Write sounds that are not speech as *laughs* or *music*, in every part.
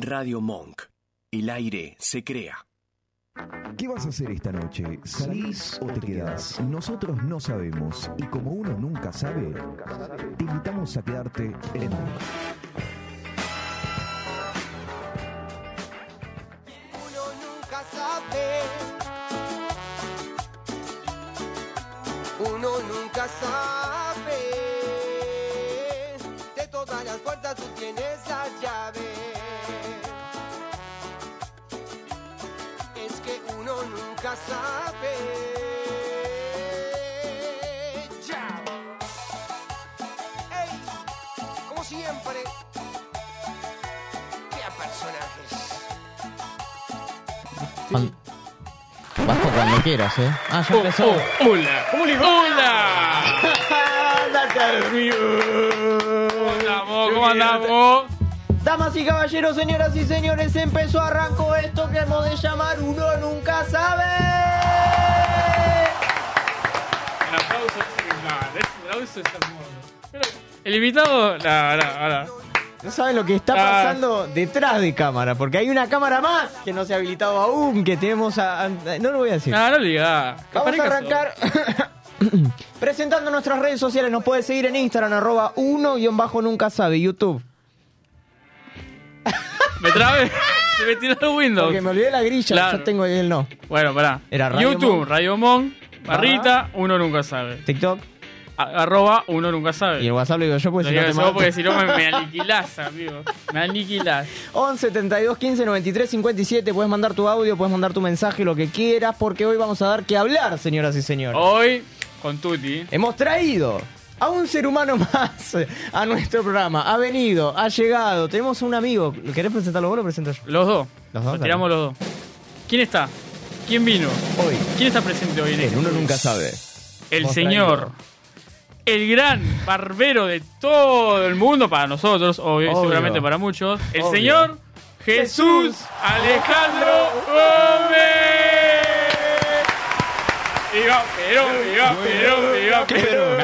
Radio Monk. El aire se crea. ¿Qué vas a hacer esta noche? ¿Salís o te quedás? Nosotros no sabemos y como uno nunca sabe, te invitamos a quedarte en Monk. Cuando quieras, ¿eh? Ah, ya empezó. Oh, oh, hola. ¿Cómo le ¡Hola! ¿Cómo andamos? ¿Cómo andamos? Damas y caballeros, señoras y señores, empezó, arrancó esto que hemos de llamar Uno Nunca Sabe. El aplauso es ese aplauso es hermoso. Pero el invitado, la, la, la. No saben lo que está Ah. pasando detrás de cámara, porque hay una cámara más que no se ha habilitado aún, que tenemos a... a- no lo voy a decir. No, no diga. Vamos a arrancar *coughs* presentando nuestras redes sociales. Nos puede seguir en Instagram, arroba uno guion bajo nunca sabe, YouTube. *laughs* Me trabe. Se me tiró el Windows. Porque me olvidé la grilla, Claro. yo tengo el no. Bueno, pará. Era Radio YouTube, Monk. Radio Monk, barrita, uno nunca sabe. TikTok arroba, uno nunca sabe. y el WhatsApp lo digo yo, Lo porque si no te yo mato. porque si no me, me *laughs* aniquilás, amigo. Me aniquilás. 11 72 15 93 57. Puedes mandar tu audio, puedes mandar tu mensaje, lo que quieras, porque hoy vamos a dar que hablar, señoras y señores. Hoy, con Tuti. Hemos traído a un ser humano *laughs* más a nuestro programa. Ha venido, ha llegado. Tenemos un amigo. ¿Querés presentarlo vos o lo presento yo? Los dos. Los dos, Nos tiramos los dos. ¿Quién está? ¿Quién vino? Hoy. ¿Quién está presente hoy en El este uno nunca sabe. El Hemos señor. traído. El gran barbero de todo el mundo, para nosotros, obvio, Obvio. seguramente para muchos. El Obvio. señor Jesús Alejandro Gómez. Viva Perón, viva Perón, viva Perón.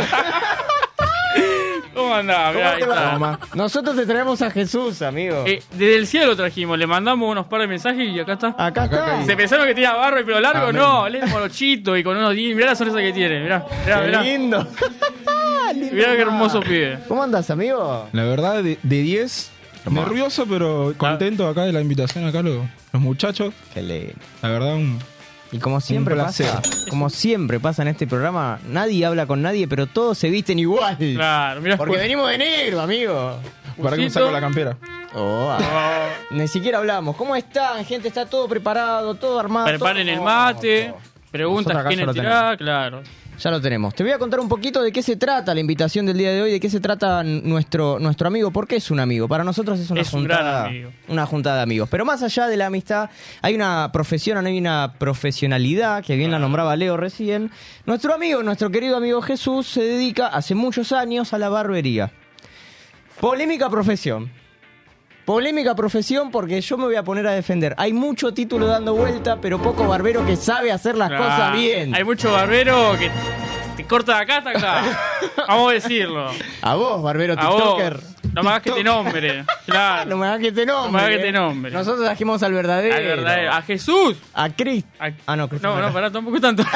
¿Cómo andás? Mirá, ahí está. Nosotros te traemos a Jesús, amigo. Eh, desde el cielo lo trajimos, le mandamos unos par de mensajes y acá está. Acá está. Se pensaron que tenía barba y pelo largo, Amén. no, él es morochito y con unos dientes. Mirá la sonrisa que tiene, mirá, mirá, Qué mirá. lindo. Mirá qué hermoso pibe. ¿Cómo andas, amigo? La verdad, de de 10, nervioso, pero contento acá de la invitación acá, lo- los muchachos. Qué lindo. La verdad, un, Y como siempre placer. pasa, como siempre pasa en este programa, nadie habla con nadie, pero todos se visten igual. Claro, mirá. Porque venimos de negro, amigo. para que me saco la campera. Oh, ah. Oh, Ni siquiera hablamos. ¿Cómo están, gente? Está todo preparado, todo armado. Preparen todo- el mate, Nosotros preguntas acá quién tirá, claro. Ya lo tenemos. Te voy a contar un poquito de qué se trata la invitación del día de hoy, de qué se trata nuestro, nuestro amigo. ¿Por qué es un amigo? Para nosotros es una Es un juntada. Una juntada de amigos. Pero más allá de la amistad, hay una profesión, hay una profesionalidad, que bien la nombraba Leo recién. Nuestro amigo, nuestro querido amigo Jesús, se dedica hace muchos años a la barbería. Polémica profesión. Polémica profesión porque yo me voy a poner a defender. Hay mucho título dando vuelta, pero poco barbero que sabe hacer las cosas bien. Hay mucho barbero que te corta de acá hasta acá. Vamos a decirlo. A vos, barbero A vos. tiktoker. No me hagas que te nombre. Claro. *laughs* No me hagas que te nombre. No me hagas que te nombre. Nosotros trajimos al verdadero. Al verdadero. A Jesús. A Cristo. A- Ah, no, Cristo. No, no, pará, tampoco tanto. *laughs*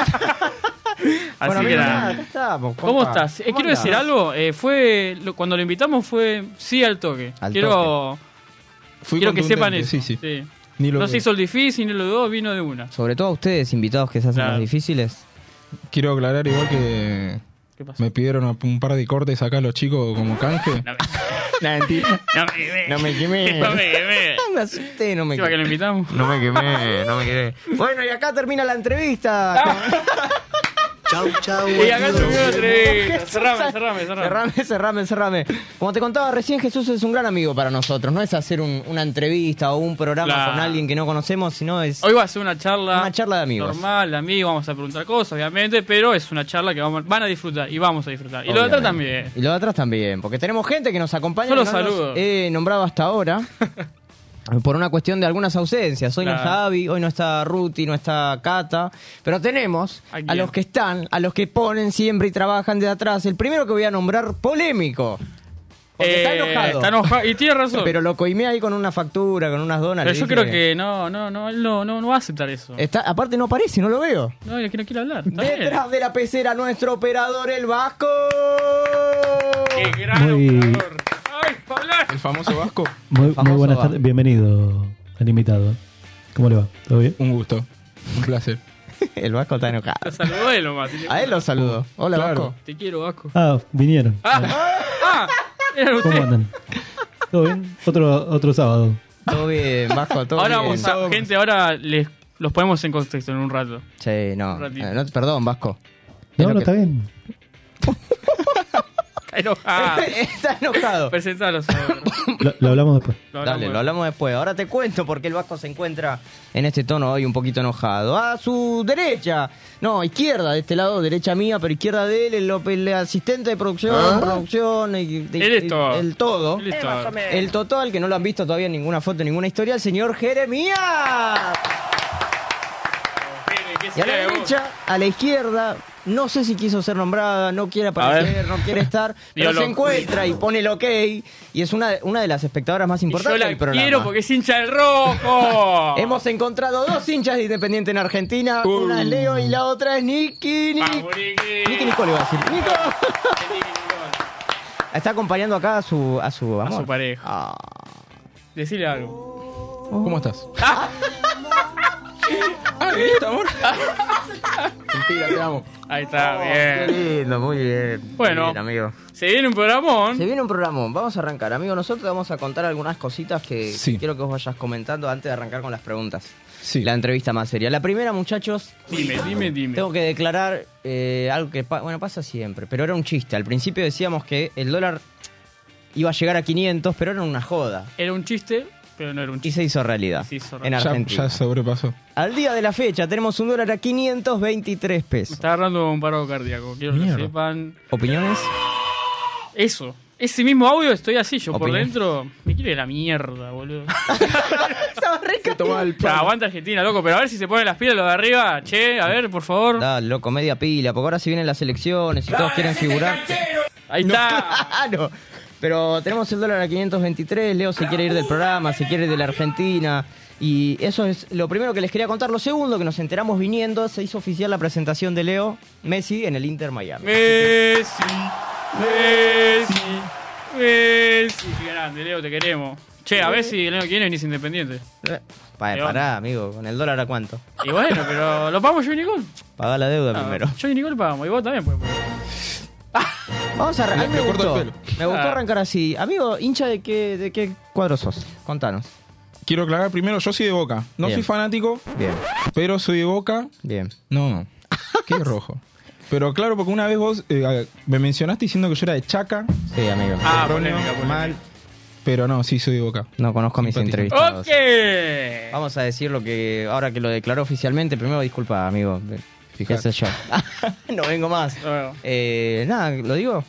Así Bueno, que nada. acá estamos, ¿Cómo estás? Eh, ¿Cómo quiero andás? decir algo. eh, fue lo- cuando lo invitamos fue sí al toque. Al quiero Fui quiero que sepan eso. Sí, sí. Sí. Ni lo No que- se hizo el difícil ni lo dudó, vino de una. Sobre todo a ustedes, invitados que se hacen Claro. las difíciles. Quiero aclarar igual que ¿Qué pasó? me pidieron un par de cortes acá los chicos como canje. No me, *laughs* mentira. no me quemé. No me quemé. No me quemé. *laughs* me asusté, no me Encima que lo quemé. invitamos. No me quemé, no me quemé. Bueno, y acá termina la entrevista. *laughs* Chau, chau. Y acá entrevista. Jesús, Cerrame, cerrame, cerrame. Cerrame, cerrame, cerrame. Como te contaba recién, Jesús es un gran amigo para nosotros. No es hacer un- una entrevista o un programa Claro. con alguien que no conocemos, sino es Hoy va a ser una charla. una charla de amigos. Normal, de amigos, vamos a preguntar cosas, obviamente, pero es una charla que vamos, van a disfrutar y vamos a disfrutar. Y lo de atrás Obviamente. también. Y lo de atrás también, porque tenemos gente que nos acompaña. Yo que los no. He nombrado hasta ahora. *laughs* Por una cuestión de algunas ausencias. Hoy no está Abby, hoy no está Ruti, no está Cata. Pero tenemos ¿A los que están, a los que ponen siempre y trabajan de atrás. El primero que voy a nombrar, polémico. Porque está Eh, enojado. Está enojado. Y tiene razón. Pero Pero, lo coimé ahí con una factura, con unas donas. le yo creo que no, no, no, él no, no, no va a aceptar eso. Está, aparte no aparece, no lo veo. No, es que no quiere hablar. Está bien. Detrás de la pecera, nuestro operador, el Vasco. ¡Qué gran Muy- operador! El famoso Vasco. Muy, muy famoso buenas va. tardes, bienvenido al invitado. ¿Cómo le va? ¿Todo bien? Un gusto. Un placer. *laughs* El Vasco está enojado. Lo saludó él nomás. A él lo saludo. Hola, Claro. Vasco. Te quiero, Vasco. Ah, vinieron. ¡Ah! ¡Ah! Eran ¿Cómo andan? ¿Todo bien? Otro, otro sábado. Todo bien, Vasco, todo Ahora bien. vamos a. Gente, ahora les, los ponemos en contexto en un rato. Sí, no. Eh, no, Perdón, Vasco. No, no, que- está bien. *laughs* Está enojado. *laughs* está enojado. Presentalos ahora. Lo, lo hablamos después. Lo Dale, lo hablamos después. Ahora te cuento por qué el Vasco se encuentra en este tono hoy un poquito enojado. A su derecha, no, izquierda, de este lado, derecha mía, pero izquierda de él, el, el asistente de producción, producción, y- de- Él es todo. el todo. Todo. El total, que no lo han visto todavía en ninguna foto, en ninguna historia, el señor Jeremías. ¿Qué Y a la derecha, a la izquierda, no sé si quiso ser nombrada, no quiere aparecer, no quiere estar, *laughs* pero se encuentra y pone el ok. Y es una, una de las espectadoras más Y yo importantes la del programa. quiero porque es hincha del rojo. *laughs* Hemos encontrado dos hinchas de Independiente en Argentina. Uh. Una es Leo y la otra es Nicky. Vamos, Nicky. Nicky Nicole iba a decir. Nico. *laughs* Está acompañando acá a su, a su A su pareja. Ah. Decile algo. ¿Cómo estás? Ah, ¿listo, amor? Mentira, te amo. Ahí está, Oh, Qué bien. lindo, muy bien. Bueno. Muy bien, amigo. Se viene un programón. Se viene un programa, vamos a arrancar. Amigo, nosotros te vamos a contar algunas cositas que Sí. quiero que vos vayas comentando antes de arrancar con las preguntas. Sí. La entrevista más seria. La primera, muchachos, Dime, dime, dime. tengo que declarar eh, algo que, pa- bueno, pasa siempre, pero era un chiste. Al principio decíamos que el dólar iba a llegar a 500, pero era una joda. Era un chiste, pero no era un Y se hizo realidad Se hizo en realidad. Ya, Argentina. ya sobrepasó. Al día de la fecha tenemos un dólar a 523 Me pesos. está agarrando un paro cardíaco. Quiero Mierda. que sepan. ¿Opiniones? Eso. Ese mismo audio estoy así. Yo por dentro me quiero ir a la mierda, boludo. *laughs* Toma el Ya, aguanta Argentina, loco. Pero a ver si se ponen las pilas los de arriba. Che, a ver, por favor. Dale, loco, media pila, porque ahora si vienen las elecciones y todos quieren figurar. Ahí No, está. *laughs* claro. Pero tenemos el dólar a 523, Leo se quiere ir del programa, se quiere ir de la Argentina. Y eso es lo primero que les quería contar. Lo segundo, que nos enteramos viniendo, se hizo oficial la presentación de Leo Messi en el Inter Miami. Messi. Messi. Messi. Qué grande, Leo, te queremos. Che, a ver si el año que viene venís independiente. Eh, pa- Leo. pará, amigo, con el dólar a cuánto. Y bueno, pero ¿lo pagamos yo y Nicole? Paga la deuda Ah, primero. Yo y Nicole pagamos. Y vos también, pues. pues. *laughs* Vamos a arrancar. Me gustó. Me gustó Ah. arrancar así. Amigo, hincha de qué, de qué cuadro sos. Contanos. Quiero aclarar primero, yo soy de Boca. No Bien. soy fanático, Bien, pero soy de Boca. bien. No, qué *laughs* rojo. Pero claro, porque una vez vos eh, me mencionaste diciendo que yo era de Chaca. Sí, amigo. Ah, polémica, polémica. mal. Pero no, sí soy de Boca. No conozco a mis entrevistados. Ok. Vamos a decir lo que ahora que lo declaró oficialmente. Primero, disculpa, amigo. ¿Qué Fijate. sé yo? *laughs* no vengo más. Eh, nada, lo digo.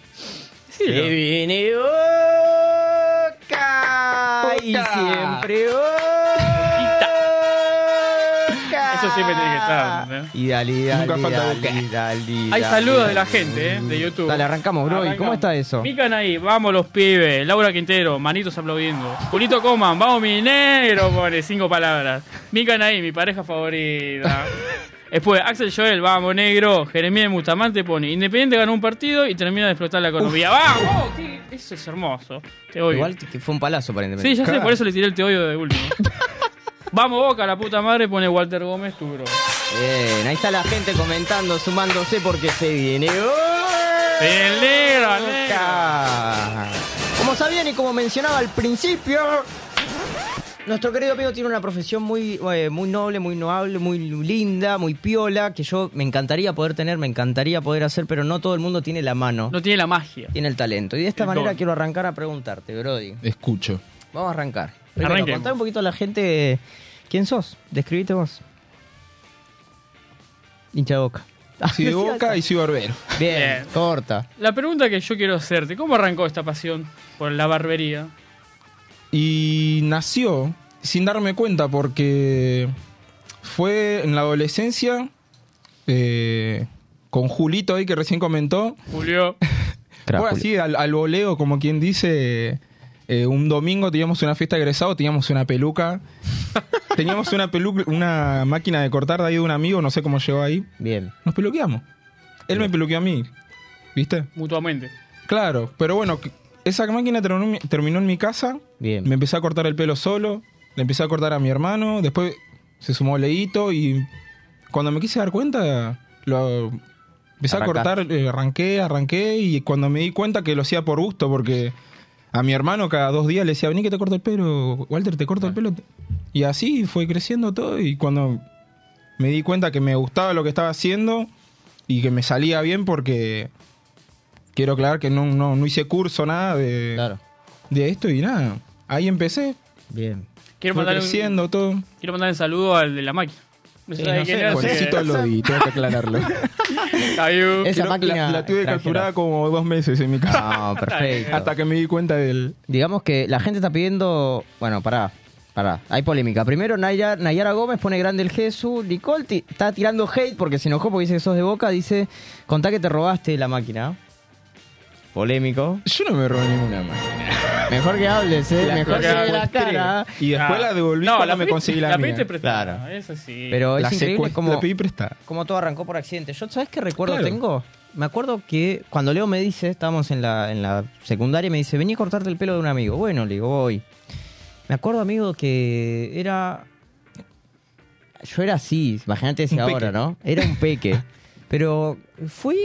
Sí, Se viene Boca. Y Boca. siempre Boca. Eso siempre tiene que estar, ¿entendés? Y dale, dale, Nunca falta dale, Boca. dale, dale, Hay dale. saludos de la gente, ¿eh? De YouTube. Dale, arrancamos, bro. ¿Y cómo está eso? Mican ahí, vamos los pibes. Laura Quintero, manitos aplaudiendo. Julito Coman, vamos mi negro, pone cinco palabras. Mican ahí, mi pareja favorita. *laughs* Después, Axel Joel, vamos negro. Jeremías Mustamante pone, Independiente ganó un partido y termina de explotar la economía. ¡Vamos! Eso es hermoso. Te odio. Igual que fue un palazo para Sí, Independiente. ya sé, por eso le tiré el te odio de último. *laughs* Vamos Boca, la puta madre, pone Walter Gómez, tu bro. Bien, ahí está la gente comentando, sumándose porque se viene El negro, el negro. Como sabían y como mencionaba al principio, nuestro querido amigo tiene una profesión muy, eh, muy noble, muy noble, muy linda, muy piola, que yo me encantaría poder tener, me encantaría poder hacer, pero no todo el mundo tiene la mano, No tiene la magia. tiene el talento. Y de esta El manera don. quiero arrancar a preguntarte, Brody. Escucho. Vamos a arrancar. Primero, un poquito a la gente quién sos, describite vos. Hincha de boca. *laughs* Soy de Boca y soy barbero. Bien, Bien. corta. La pregunta que yo quiero hacerte, ¿cómo arrancó esta pasión por la barbería? Y nació sin darme cuenta porque fue en la adolescencia eh, con Julito ahí que recién comentó. Julio. *laughs* Fue así al, al voleo, como quien dice. eh, un domingo teníamos una fiesta de egresado, teníamos una peluca. *laughs* teníamos una peluca, una máquina de cortar de ahí de un amigo, no sé cómo llegó ahí. Bien. Nos peluqueamos. Él me peluqueó a mí. ¿Viste? Mutuamente. Claro, pero bueno, esa máquina terminó, en mi- casa. Bien. Me empecé a cortar el pelo solo. Le empecé a cortar a mi hermano. Después se sumó Leito y cuando me quise dar cuenta, lo empecé a cortar, eh, arranqué, arranqué y cuando me di cuenta que lo hacía por gusto porque a mi hermano cada dos días le decía, vení que te corto el pelo, Walter, te corto el pelo. Y así fue creciendo todo y cuando me di cuenta que me gustaba lo que estaba haciendo y que me salía bien porque quiero aclarar que no, no, no hice curso, nada de, Claro. de esto y nada. Ahí empecé, Bien. Quiero fue mandar, un, creciendo todo. quiero mandar un saludo al de la máquina. No sé Sí, no sé, que- Lodi, tengo que aclararlo. *laughs* Esa máquina la, la tuve capturada como dos meses en mi casa. No, *laughs* perfecto. Hasta que me di cuenta del... Digamos que la gente está pidiendo. Bueno, pará. Pará, hay polémica. Primero, Naya- Nayara Gómez pone grande el Jesús. Nicole está tirando hate porque se enojó porque dice que sos de boca. Dice: Contá que te robaste la máquina. Polémico. Yo no me robé ninguna máquina. Mejor que hables, ¿eh? La Mejor que de la cara. Y después Ah. la devolví No, cuando la me conseguí la, La mía. pediste prestada. Claro. Eso sí. Pero La, es increíble como, la pedí prestada. como todo arrancó por accidente. Yo, ¿sabes qué recuerdo Claro. tengo? Me acuerdo que cuando Leo me dice, estábamos en la, en la secundaria, me dice, vení a cortarte el pelo de un amigo. Bueno, le digo, voy. Me acuerdo, amigo, que era... Yo era así, imagínate peque. ahora, ¿no? Era un peque. *laughs* Pero fui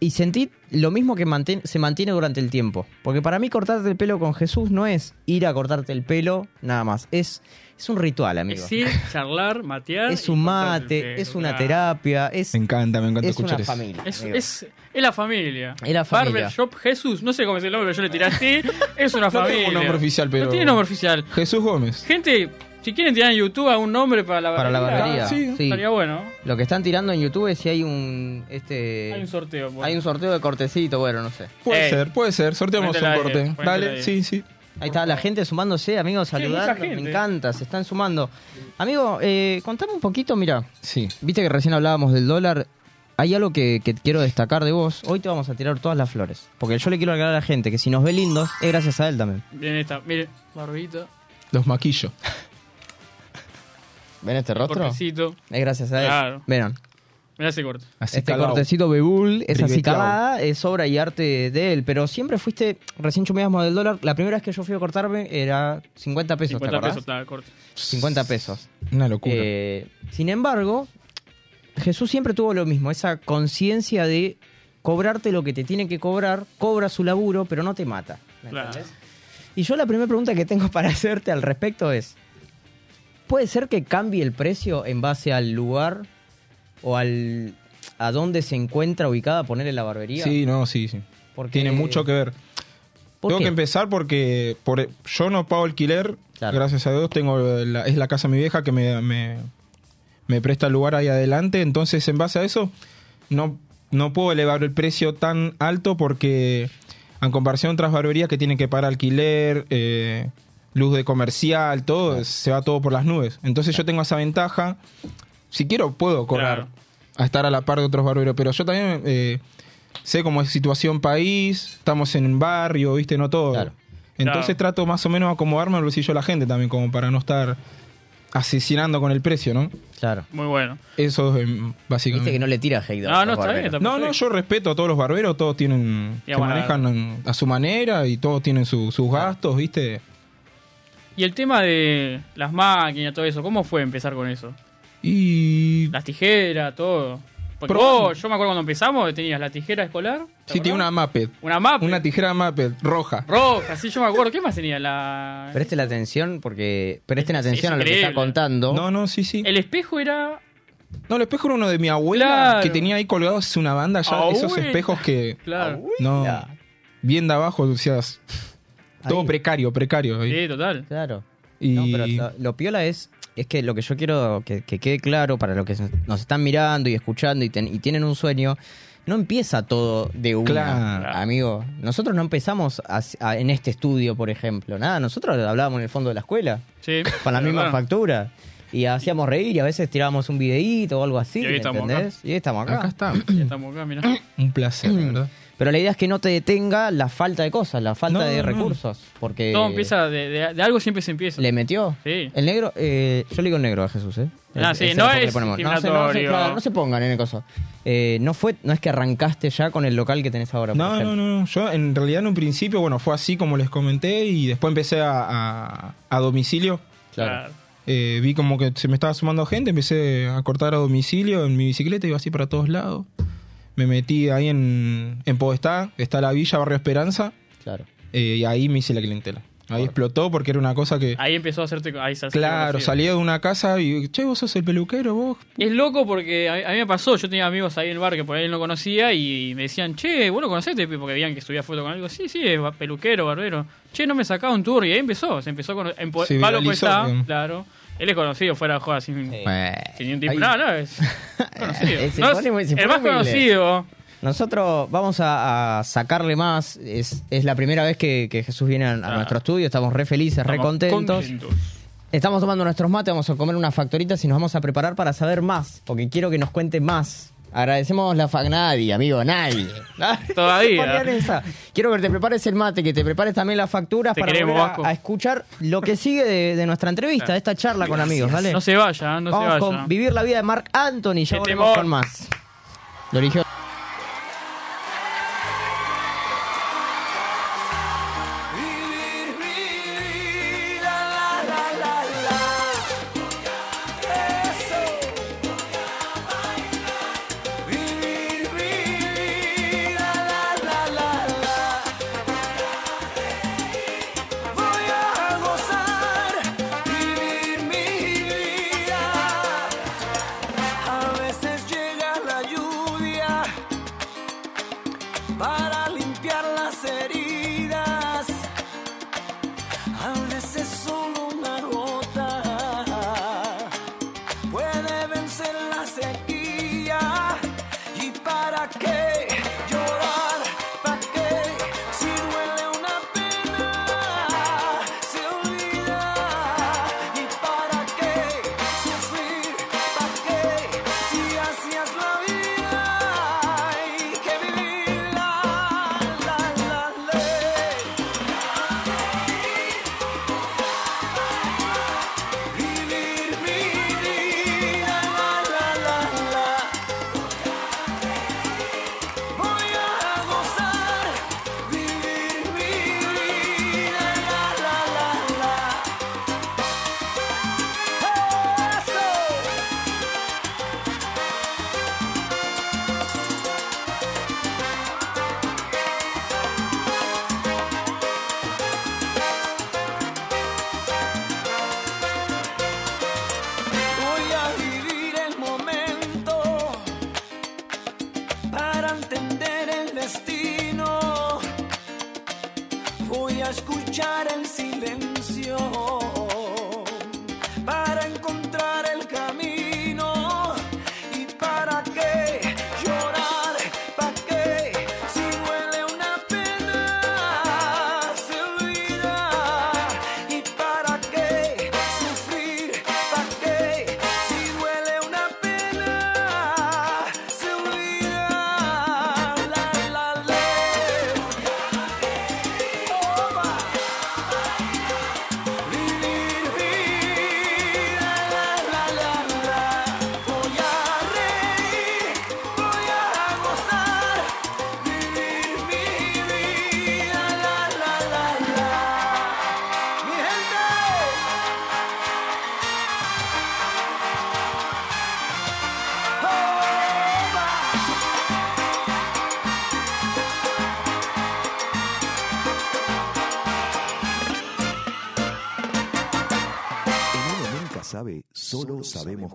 y sentí lo mismo que mantén- se mantiene durante el tiempo. Porque para mí cortarte el pelo con Jesús no es ir a cortarte el pelo, nada más. Es, es un ritual, amigo. Es ir, charlar, matear. Es un mate, pelo, es una claro. terapia, es, Me encanta, me encanta es escuchar una eso. familia. Es, es, es la familia. Es la familia. Barbershop Jesús. No sé cómo es el nombre, pero yo le tiré así. Es una *laughs* No tengo familia. un nombre oficial, pero- No tiene nombre oficial. Jesús Gómez. Gente, si quieren tirar en YouTube algún nombre para la Para la barbería, barbería. Ah, sí. sí. Estaría bueno. Lo que están tirando en YouTube es si hay un este Hay un sorteo. bueno. hay un sorteo de cortecito, bueno, no sé. Puede Ey. ser, puede ser. Sorteamos un ahí, corte. ponétela Dale, ahí. sí, sí. Ahí está la gente sumándose, amigos, saludando. Me encanta, se están sumando. Amigo, eh, contame un poquito, mira, Sí. viste que recién hablábamos del dólar. Hay algo que, que quiero destacar de vos. Hoy te vamos a tirar todas las flores. Porque yo le quiero aclarar a la gente que si nos ve lindos, es gracias a él también. Bien esta. Mire, barbita. Los maquillos. *laughs* ¿Ven este rostro? Cortecito. Es gracias a él. Claro. Verán. Mirá ese corte. Así este calado. cortecito bebul, esa acicalada, es obra y arte de él. Pero siempre fuiste, recién chumeamos del dólar. La primera vez que yo fui a cortarme era 50 pesos, 50 ¿te acordás? pesos está el corte. 50 pesos. Una locura. Eh, sin embargo, Jesús siempre tuvo lo mismo, esa conciencia de cobrarte lo que te tiene que cobrar, cobra su laburo, pero no te mata. ¿me Claro. entendés? Y yo la primera pregunta que tengo *laughs* para hacerte al respecto es, ¿puede ser que cambie el precio en base al lugar o al a dónde se encuentra ubicada ponerle la barbería? sí, no, sí, sí. Porque- Tiene mucho que ver. ¿Por Tengo qué? que empezar porque por, yo no pago alquiler, Claro. gracias a Dios, tengo la- es la casa de mi vieja que me, me, me presta el lugar ahí adelante, entonces en base a eso no, no puedo elevar el precio tan alto porque en comparación a otras barberías que tienen que pagar alquiler, eh, luz de comercial, todo, se va todo por las nubes. Entonces yo tengo esa ventaja, si quiero puedo cobrar Claro. a estar a la par de otros barberos, pero yo también... eh, sé cómo es situación país, estamos en un barrio, viste, no todo. Claro. Entonces Claro. trato más o menos de acomodarme al bolsillo de la gente también, como para no estar asesinando con el precio, ¿no? Claro. Muy bueno. Eso es eh, básicamente. Viste que no le tira hate. a No, no, está bien. Está No, no, yo respeto a todos los barberos, todos tienen, Y se bueno, manejan a su manera y todos tienen su- sus gastos, ¿viste? Y el tema de las máquinas, todo eso, ¿cómo fue empezar con eso? Y Las tijeras, todo. Porque Pero- vos, yo me acuerdo cuando empezamos, tenías la tijera escolar. ¿te sí, tiene una? Maped, Una mapa. una tijera Maped roja. roja, sí, yo me acuerdo. ¿Qué más tenía? La... Presten atención porque presten Es- atención es a lo que está contando. No, no, sí, sí. El espejo era... No, el espejo era uno de mi abuela Claro. que tenía ahí colgados una banda ya, esos espejos que Claro. no bien de abajo, o sea, todo Ahí. precario, precario. ahí. Sí, total. Claro. Y No, pero lo, lo piola es, es que lo que yo quiero que, que quede claro para los que nos están mirando y escuchando y, ten- y tienen un sueño, no empieza todo de una, Claro. amigo. Nosotros no empezamos a- a- en este estudio, por ejemplo. Nada, nosotros hablábamos en el fondo de la escuela, Sí. *laughs* con la misma factura. Y hacíamos reír y a veces tirábamos un videíto o algo así, Y hoy ¿me estamos entendés? Y hoy estamos acá. Acá está. Estamos acá, mirá. Un placer, ¿verdad? Pero la idea es que no te detenga la falta de cosas, la falta No, de no. recursos. Porque Todo empieza, de, de- de algo siempre se empieza. le metió. Sí. El negro, eh, yo le digo el negro a Jesús, ¿eh? Ah, sí, no es. No, se, no, se, discriminatorio. claro, no se pongan en el coso. Eh, no, fue, no es que arrancaste ya con el local que tenés ahora. por No, no, no. Yo en realidad en un principio, bueno, fue así como les comenté y después empecé a, a- a domicilio. Claro. Eh, vi como que se me estaba sumando gente, empecé a cortar a domicilio en mi bicicleta, iba así para todos lados. Me metí ahí en, en Podestá, está la villa, Barrio Esperanza, Claro. eh, y ahí me hice la clientela. Ahí explotó porque era una cosa que... Ahí empezó a hacerte. Ahí se hacía Claro, salía de una casa y, che, vos sos el peluquero, vos. Es loco porque a mí, a mí me pasó, yo tenía amigos ahí en el bar que por ahí no conocía y me decían, che, vos lo conocés, porque veían que subía foto con algo. Sí, sí, es peluquero, barbero. Che, no me sacaba un tour y ahí empezó, se empezó con... En, Se Palo Cuesta, claro. Él es conocido fuera de joda, sin, Sí. sin ningún tipo... Ahí- No, no, es *laughs* conocido. No, pone se el más conocido. Nosotros vamos a, a sacarle más. Es, es la primera vez que, que Jesús viene a, a Claro. nuestro estudio. Estamos re felices, re contentos. Estamos tomando nuestros mates, vamos a comer unas factoritas y nos vamos a preparar para saber más. Porque quiero que nos cuente más. Agradecemos la fa nadie, amigo, nadie. *laughs* Todavía. Ponían esa. Quiero que te prepares el mate, que te prepares también las facturas Te para queremos, volver a, a escuchar lo que sigue de, de nuestra entrevista, de esta charla con amigos. Dale. No se vaya, no vamos se vaya. con Vivir la vida de Mark Anthony. Ya volvemos con más. Lo eligió.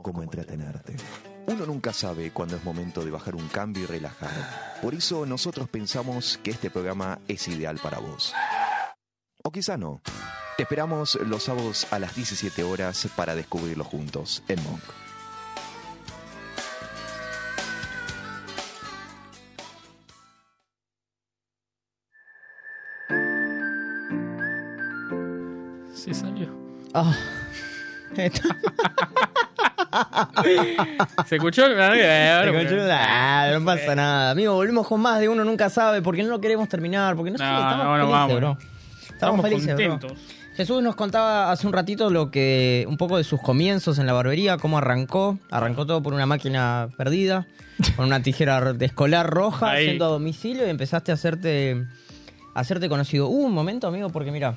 Cómo entretenerte. Uno nunca sabe cuándo es momento de bajar un cambio y relajar. Por eso nosotros pensamos que este programa es ideal para vos. O quizá no. Te esperamos los sábados a las 17 horas para descubrirlo juntos en Monk. Se salió. Ah, *laughs* *laughs* *laughs* ¿Se escuchó? Eh, ah, no pasa nada. Amigo, volvemos con más de uno nunca sabe porque no lo queremos terminar, porque no, sé, No, estamos no, no, felices, vamos. bro. Estamos, Estamos felices, bro. contentos. Jesús nos contaba hace un ratito lo que un poco de sus comienzos en la barbería, cómo arrancó. Arrancó todo por una máquina perdida, con una tijera de escolar roja, Ahí. yendo a domicilio y empezaste a hacerte a hacerte conocido. Hubo un momento, amigo, porque mira,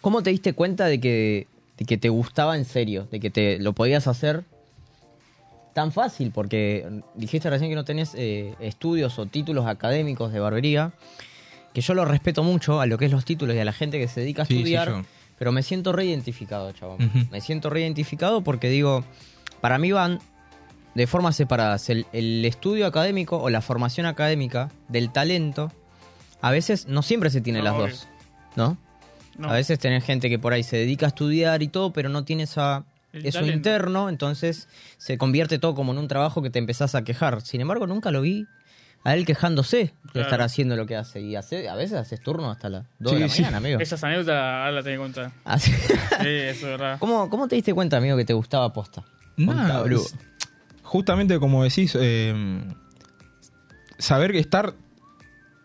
¿cómo te diste cuenta de que de que te gustaba en serio, de que te lo podías hacer tan fácil? Porque dijiste recién que no tenés eh, estudios o títulos académicos de barbería que yo lo respeto mucho a lo que es los títulos y a la gente que se dedica a Sí, estudiar, pero me siento reidentificado, chabón. Me siento reidentificado porque digo, para mí van de formas separadas. El, el estudio académico o la formación académica del talento, a veces no siempre se tiene No, las obvio. dos, ¿no? No. A veces tenés gente que por ahí se dedica a estudiar y todo, pero no tiene esa, El eso talento. interno, entonces se convierte todo como en un trabajo que te empezás a quejar. Sin embargo, nunca lo vi a él quejándose de estar haciendo lo que hace. Y hace, a veces haces turno hasta las 2 de Sí, la sí. mañana, amigo. Esas anécdotas ahora las tengo que contar. Así- Sí, eso es verdad. *laughs* ¿Cómo, ¿Cómo te diste cuenta, amigo, que te gustaba posta? Es- justamente como decís, eh, saber que estar,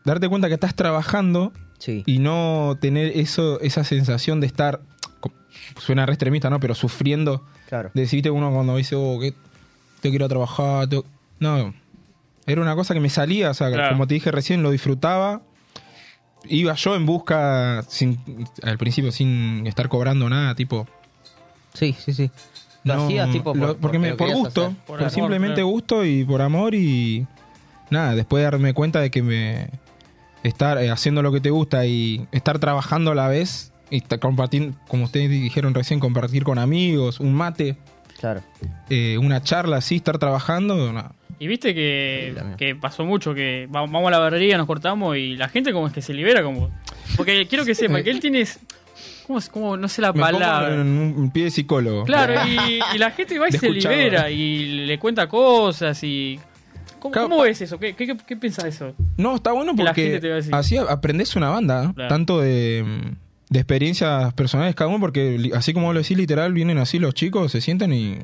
darte cuenta que estás trabajando Sí. y no tener eso, esa sensación de estar, suena re extremista, ¿no? Pero sufriendo, Claro. decirte uno cuando dice, oh, que te quiero trabajar, tengo-". no, era una cosa que me salía, o sea, Claro. como te dije recién, lo disfrutaba. Iba yo en busca, sin, al principio sin estar cobrando nada, tipo, Sí, sí, sí. Lo no, hacías tipo lo- por, porque me- por querías gusto, hacer. Por por, amor, simplemente claro. gusto y por amor y nada, después de darme cuenta de que me estar eh, haciendo lo que te gusta y estar trabajando a la vez y compartir, como ustedes dijeron recién, compartir con amigos, un mate, Claro. eh, una charla así, estar trabajando. Y viste que, Sí, que pasó mucho, que va- vamos a la barbería, nos cortamos y la gente como es que se libera como... Porque quiero que sepa que él tiene... ¿Cómo, es- cómo no sé la Me pongo palabra? en un, pie de psicólogo. Claro, *laughs* y, y la gente va y se libera y le cuenta cosas y... ¿Cómo, Claro, cómo ves eso? ¿Qué, qué, qué, qué pensás de eso? No, está bueno porque así aprendes una banda, ¿no? Claro. tanto de, de experiencias personales cada uno, porque así como lo decís literal, vienen así los chicos, se sientan y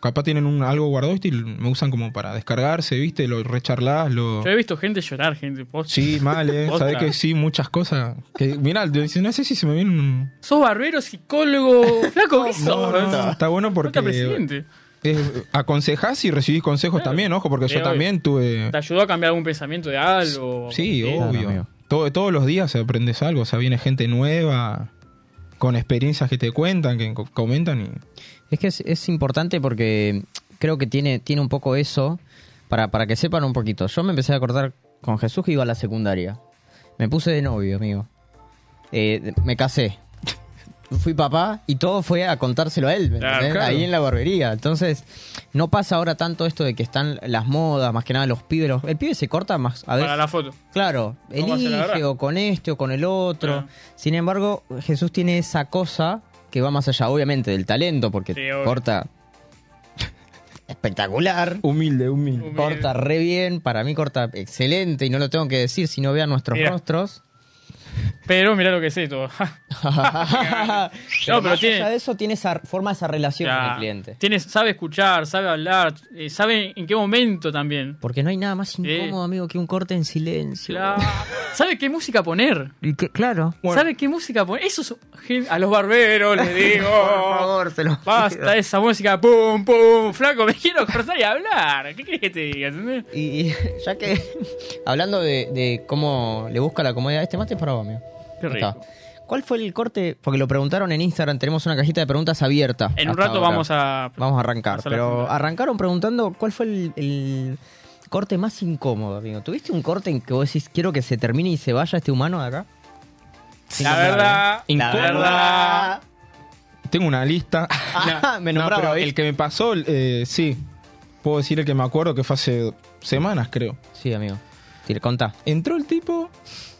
capaz tienen un, algo guardado y me usan como para descargarse, ¿viste? Lo recharlas, lo... Yo he visto gente llorar, gente. posta. Sí, mal, ¿eh? *laughs* Sabés que sí, muchas cosas. Que, mirá, no sé si se me viene un... Sos barbero, psicólogo, flaco, ¿qué sos? No, no, está bueno porque presidente. Eh, aconsejás y recibís consejos Claro. también, ojo, porque Sí, yo obvio. también tuve... ¿Te ayudó a cambiar algún pensamiento de algo? Sí, obvio. Todo- todos los días aprendes algo, o sea, viene gente nueva, con experiencias que te cuentan, que co- comentan y... Es que es, es importante porque creo que tiene, tiene un poco eso, para, para que sepan un poquito. Yo me empecé a acordar con Jesús que iba a la secundaria. Me puse de novio, amigo. Eh, me casé. Fui papá y todo fue a contárselo a él, ahí en la barbería. Entonces, no pasa ahora tanto esto de que están las modas, más que nada los pibes. los- el pibe se corta más, a Para veces. la foto. Claro, ¿Cómo hace la elige o con este o con el otro. Claro. Sin embargo, Jesús tiene esa cosa que va más allá, obviamente, del talento, porque Sí, corta *laughs* espectacular. Humilde, humilde. Humilde. Corta re bien, para mí corta excelente y no lo tengo que decir si no vean nuestros Mira. rostros. Pero mira lo que sé todo. *laughs* pero pero tiene- de eso tiene esa forma esa relación con el cliente. Tiene, sabe escuchar, sabe hablar, eh, sabe en qué momento también. Porque no hay nada más incómodo, amigo, que un corte en silencio. Claro. Sabe qué música poner. Y que- claro. ¿Sabe qué música poner? Eso es a los barberos les *laughs* digo. Por favor, se lo Basta esa música, pum, pum, flaco, me quiero cortar y hablar. ¿Qué querés que te diga? ¿entendés? Y, *laughs* ya que, hablando de, de cómo le busca la comodidad, este mate para Qué rico. está. ¿Cuál fue el corte? Porque lo preguntaron en Instagram, tenemos una cajita de preguntas abierta. En un rato ahora. vamos a. Vamos a arrancar, pero arrancaron preguntando cuál fue el, el corte más incómodo, amigo. ¿Tuviste un corte en que vos decís, quiero que se termine y se vaya este humano de acá? La verdad, la Incómodo. verdad. Tengo una lista. *laughs* Ah, me No, nombraba, pero el que me pasó, eh, sí. Puedo decir el que me acuerdo que fue hace semanas, creo. Sí, amigo. Contá. Entró el tipo,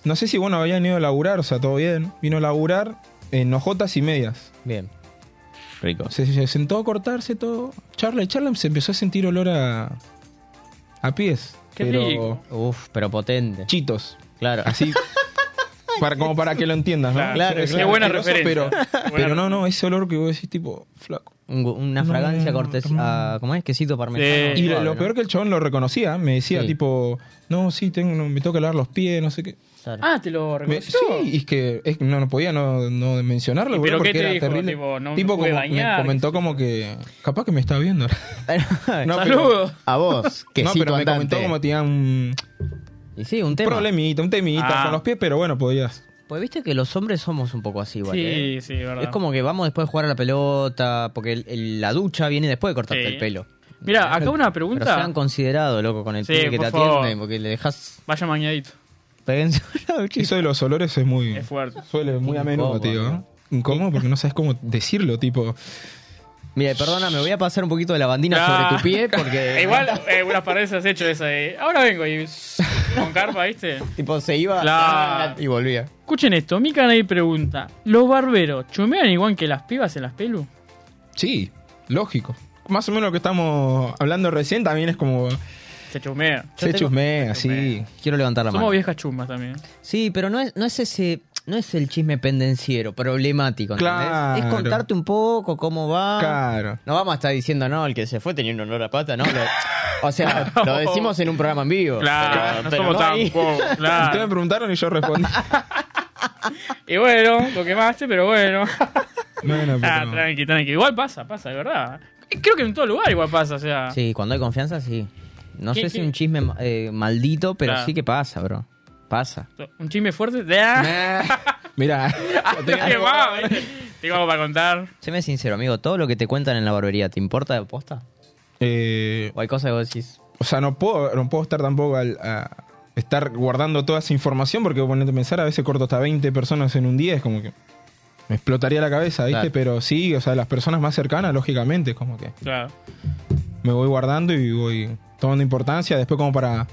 no sé si bueno habían ido a laburar, o sea, todo bien. Vino a laburar en hojotas y medias. Bien. Rico. Se, se sentó a cortarse todo. Charla y charla, se empezó a sentir olor a. a pies. Qué pero rico. Uf, pero potente. chitos. Claro. Así. *laughs* para, como para que lo entiendas, ¿no? Claro, qué buena referencia. Pero, Buena pero no, no, ese olor que vos decís, tipo, flaco. Un una fragancia cortesía, ¿cómo es? Quesito parmesano. Sí. Y lo, suave, lo ¿no? peor que el chabón lo reconocía, me decía Sí. tipo, no, sí, tengo, no, me tengo que lavar los pies, no sé qué. Claro. Ah, te lo Me- reconoció. sí, y es que es que no, no podía no, no mencionarlo, ¿Y boludo, pero qué porque te era dijo? terrible. Tipo, no me tipo pude como, bañar, me comentó como que, capaz que me está viendo. *laughs* *laughs* no, Saludos. A vos, *laughs* no, quesito pero me comentó como tenía un Y sí, un tema. problemita, un temita Ah. con los pies, pero bueno, podías. Pues viste que los hombres somos un poco así, igual. Sí, ¿eh? sí, verdad. Es como que vamos después de jugar a la pelota, porque el- el- la ducha viene después de cortarte Sí. el pelo. Mira, acá una Pero pregunta. sean considerados, loco, con el Sí, pibe que por te atiende, porque le dejas Vaya mañadito. péguense *laughs* una duchita. Eso de los olores es muy... Es fuerte. Suele muy a menudo, Incómodo, tío. ¿no? Incómodo porque no sabes cómo decirlo, tipo... Mira, perdona, me voy a pasar un poquito de lavandina Ah. sobre tu pie, porque... *laughs* Igual, *laughs* eh, unas paredes has hecho esa de. Ahora vengo y. Con carpa, ¿viste? Tipo, se iba y volvía. Escuchen esto, mi canal pregunta: ¿Los barberos chumean igual que las pibas en las pelu? Sí, lógico. Más o menos lo que estamos hablando recién también es como... Se chumean. Se tengo- chusmea, así. Quiero levantar la Somos mano. viejas chumas también. Sí, pero no es, no es ese... No es el chisme pendenciero, problemático, ¿entendés? Claro. Es contarte un poco cómo va. Claro. No vamos a estar diciendo, no, el que se fue tenía un olor a pata, ¿no? Lo- *laughs* o sea, lo decimos en un programa en vivo. Claro, pero- no pero somos tan ahí. pocos, *laughs* Ustedes me Claro. preguntaron y yo respondí. *laughs* Y bueno, lo quemaste, pero bueno. bueno, pero... Ah, tranqui, tranqui. Igual pasa, pasa, de verdad. Creo que en todo lugar igual pasa, o sea. Sí, cuando hay confianza, sí. No ¿Qué- sé si qué? un chisme eh, maldito, pero Claro. sí que pasa, bro. Pasa. Un chisme fuerte. De... Ah, *laughs* Mira, te quemaba, ¿viste? Tengo algo para contar. Séme sincero, amigo, todo lo que te cuentan en la barbería, ¿te importa de posta? eh, ¿O hay cosas que vos decís? o sea, no puedo, no puedo estar tampoco al, a estar guardando toda esa información porque ponete a pensar, a veces corto hasta 20 personas en un día, es como que me explotaría la cabeza, ¿viste? Claro. Pero sí, o sea, las personas más cercanas, lógicamente, es como que Claro. me voy guardando y voy tomando importancia después como para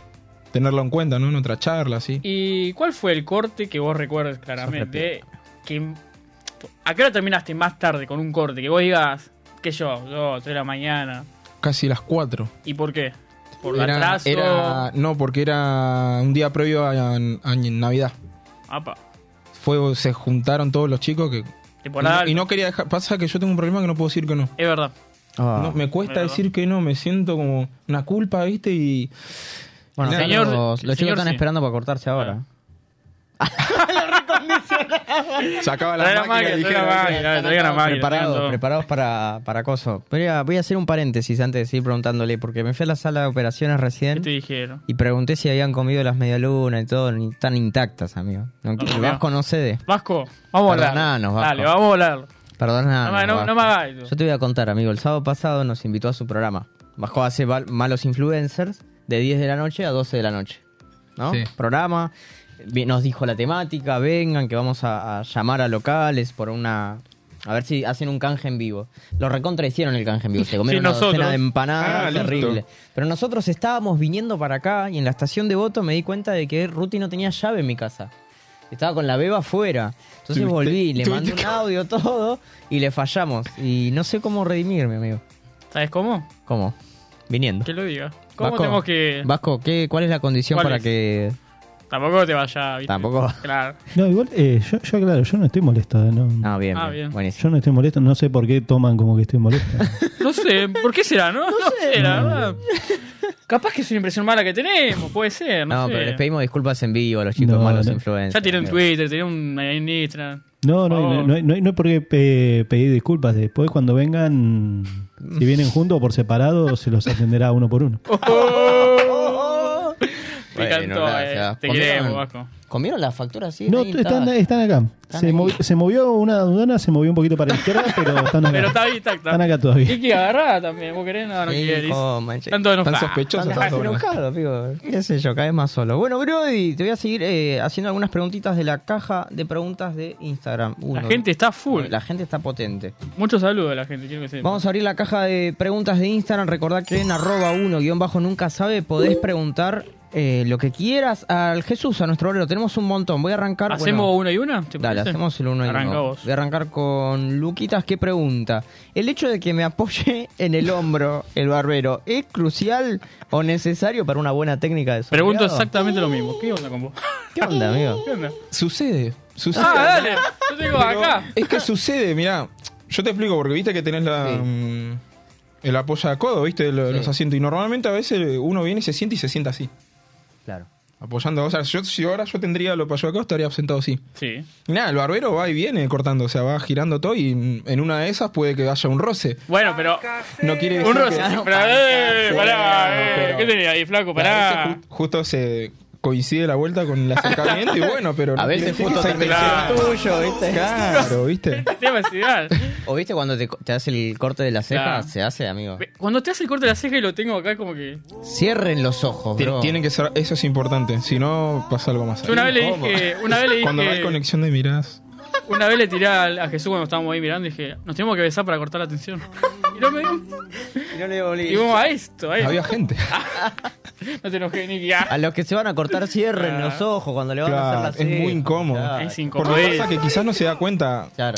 tenerlo en cuenta, ¿no? En otra charla, así. ¿Y cuál fue el corte que vos recuerdas claramente? Que, ¿A qué hora terminaste más tarde con un corte? Que vos digas, que yo, yo, 3 de la mañana. Casi las 4. ¿Y por qué? ¿Por Era, atraso? era- no, porque era un día previo a, a Navidad. Apa. Fue, se juntaron todos los chicos que... Y no, y no quería dejar... Pasa que yo tengo un problema que no puedo decir que no. Es verdad. No, me cuesta ¿verdad? decir que no, me siento como una culpa, ¿viste? Y Bueno, Nada. Señor- los, los chicos señor, están sí. esperando para cortarse ahora. sacaba *laughs* la la máquina máquina, y trae la dijeron, máquina, máquina. preparados, preparados para, para acoso. Voy a, voy a hacer un paréntesis antes de seguir preguntándole, porque me fui a la sala de operaciones ¿Qué recién te dijeron? y pregunté si habían comido las medialunas y todo, ni tan intactas, amigo. No, No, el no. Vasco no cede. Vasco, vamos a Vasco. Dale, vamos a hablar. Perdona. No, no- no me hagas eso. Yo te voy a contar, amigo. El sábado pasado nos invitó a su programa. Vasco hace malos influencers de 10 de la noche a 12 de la noche. ¿No? Sí. Programa. Nos dijo la temática, vengan, que vamos a, a llamar a locales por una... A ver si hacen un canje en vivo. Lo recontra hicieron el canje en vivo. Se *laughs* comieron Sí, una nosotros. docena de empanadas Ah, listo. terrible. Pero nosotros estábamos viniendo para acá y en la estación de voto me di cuenta de que Ruti no tenía llave en mi casa. Estaba con la beba afuera. Entonces Tuviste- volví, le mandé un audio, todo, y le fallamos. Y no sé cómo redimirme, amigo. ¿Sabes cómo? ¿Cómo? Viniendo. Que lo diga. ¿Cómo Vasco, tenemos que.? Vasco, ¿qué, ¿cuál es la condición ¿Cuál para es? que... Tampoco te vaya, ¿viste? Tampoco. Claro. No, igual, eh, yo, yo, claro, yo no estoy molesto. No, Ah, bien, Ah, bien. bien. Buenísimo. Yo no estoy molesto, no sé por qué toman como que estoy molesto. *laughs* No sé, ¿por qué será, no? No, sé, la verdad. Capaz que es una impresión mala que tenemos, puede ser, no, No, sé. pero les pedimos disculpas en vivo a los chicos No, malos no. influencers. Ya amigo. Twitter, tiré un en Instagram. No, no, no, no, no hay por qué pe- pedir disculpas. Después, cuando vengan, si vienen juntos o por separado, se los atenderá uno por uno. *laughs* Eh. Te ¿Comieron? queremos, Vasco. ¿Comieron la factura así? No, Ahí están, está. están acá. Están Se, movió una aduana, se movió un poquito para la izquierda, pero están acá. Pero está ahí, está, está. Están acá todavía. Y que agarrada también, ¿vos querés? No, no Sí, querés. oh, manche. Están todos Tan enojados. sospechosos. Estás todos. enojado, amigo. Qué sé yo, caes más solo. Bueno, Brody, te voy a seguir eh, haciendo algunas preguntitas de la caja de preguntas de Instagram. La gente está full. La gente está potente. Muchos saludos a la gente, quiero que. Vamos a abrir la caja de preguntas de Instagram. Recordad que en arroba uno guion bajo nunca sabe podés preguntar eh, lo que quieras al Jesús, a nuestro obrero. Tenemos un montón. Voy a arrancar. ¿Hacemos bueno, una y una? ¿Te Dale, parece? hacemos el uno y Arranca uno. vos. Voy a arrancar con Luquitas que pregunta. ¿El hecho de que me apoye *laughs* en el hombro el barbero es crucial o necesario para una buena técnica de soleado? Pregunto exactamente lo mismo. ¿Qué onda con vos? ¿Qué onda, *laughs* amigo? ¿Qué onda? Sucede, sucede. Ah, dale. Yo te digo Pero acá. Es que sucede, mirá. yo te explico, porque viste que tenés la, Sí. mm, el apoyo a codo, viste, Sí. los asientos. Y normalmente a veces uno viene y se siente y se sienta así, Claro. apoyando. O sea, yo, si ahora yo tendría lo apoyo a codo, estaría sentado así. Sí. Y nada, el barbero va y viene cortando, o sea, va girando todo y en una de esas puede que haya un roce. Bueno, pero. No quiere Un decir roce. que- Pero, eh, pará, Bueno, eh, pero- ¿Qué tenía ahí, flaco? Pará. justo se coincide la vuelta con el acercamiento y bueno, pero... A veces justo te Claro. tuyo, ¿viste? Claro, ¿viste? *laughs* Ideal. O viste cuando te, te hace el corte de la ceja, Claro. se hace, amigo. Cuando te hace el corte de la ceja y lo tengo acá, como que. Cierren los ojos, bro. Tienen que ser, eso es importante, si no pasa algo más. Yo una vez le dije. Una vez le Cuando no hay dije. conexión de miradas. Una vez le tiré a Jesús cuando estábamos ahí mirando y dije, nos tenemos que besar para cortar la tensión. *laughs* Y no me. Y no le volví. Y vamos a esto, a esto. Había gente. *laughs* No te enojes, Nicky. ah. A los que se van a cortar, cierren Claro. los ojos cuando le van a hacer la es ceja. muy incómodo. Claro. Es incómodo. Porque pasa que quizás no se da cuenta, Claro.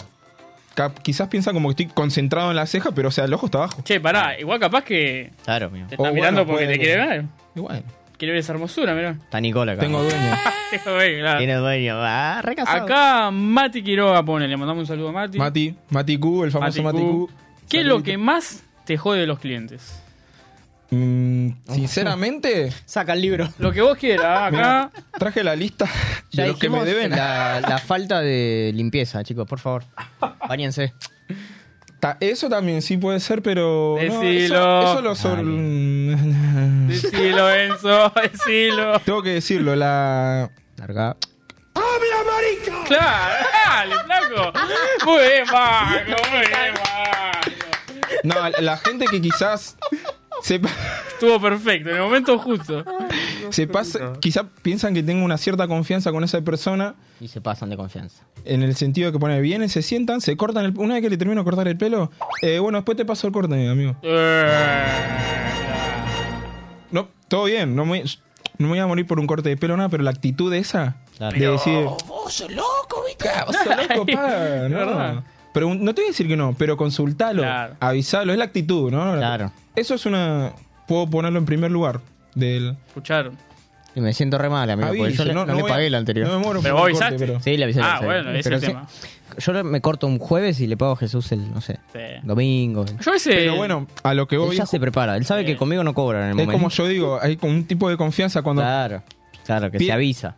ca- quizás piensa como que estoy concentrado en la ceja, pero o sea, el ojo está abajo. Che, pará, igual capaz que Claro, amigo. te está O mirando bueno, porque puede te que- quiere ver. Bueno, Quiere ver esa hermosura, mirá. Está Nicola acá. tengo dueño. *laughs* Eso ve, claro. Tiene dueño. Ah, recasado. Acá Mati Quiroga pone, le mandamos un saludo a Mati. Mati, Mati Q, el famoso Mati Mati Q. ¿Qué es lo que más te jode de los clientes? Mm, sinceramente, *laughs* Saca el libro. Lo que vos quieras, acá. traje la lista *laughs* de los que me deben. La, la falta de limpieza, chicos, por favor. Báñense. Ta- Eso también sí puede ser, pero. no, Decilo. eso, eso lo sol- *laughs* Decilo, Enzo, *laughs* decilo. Tengo que decirlo, la. Larga. Claro, dale, flaco. Muy bien, Marco, muy bien, Marco. No, la gente que quizás se, pa- Estuvo perfecto, en el momento justo. se pasa, quizás piensan que tengo una cierta confianza con esa persona, Y se pasan de confianza. en el sentido de que pone, vienen, se sientan, se cortan el, una vez que le termino de cortar el pelo, eh, bueno, después te paso el corte, amigo. No, todo bien, no me, no me voy a morir por un corte de pelo nada, pero la actitud esa Claro. de decir, vos sos loco, ¿viste? Vos sos loco, pa, no. Pero no te voy a decir que no, pero consultalo, Claro. avisalo, es la actitud, ¿no? Claro. Eso es una, puedo ponerlo en primer lugar del Escucharon. Y me siento re mal, amigo, porque aviso, yo no, le pagué el anterior. No me muero Pero vos avisaste. pero- Sí, le avisé. Ah, bueno, ese Pero es el sí, tema. Yo me corto un jueves y le pago a Jesús el, no sé, Sí. domingo. Yo ese. Pero bueno, a lo que Él voy ya es, se prepara. Él sabe que conmigo no cobran en el es momento. como yo digo, hay un tipo de confianza cuando Claro, claro, que se avisa.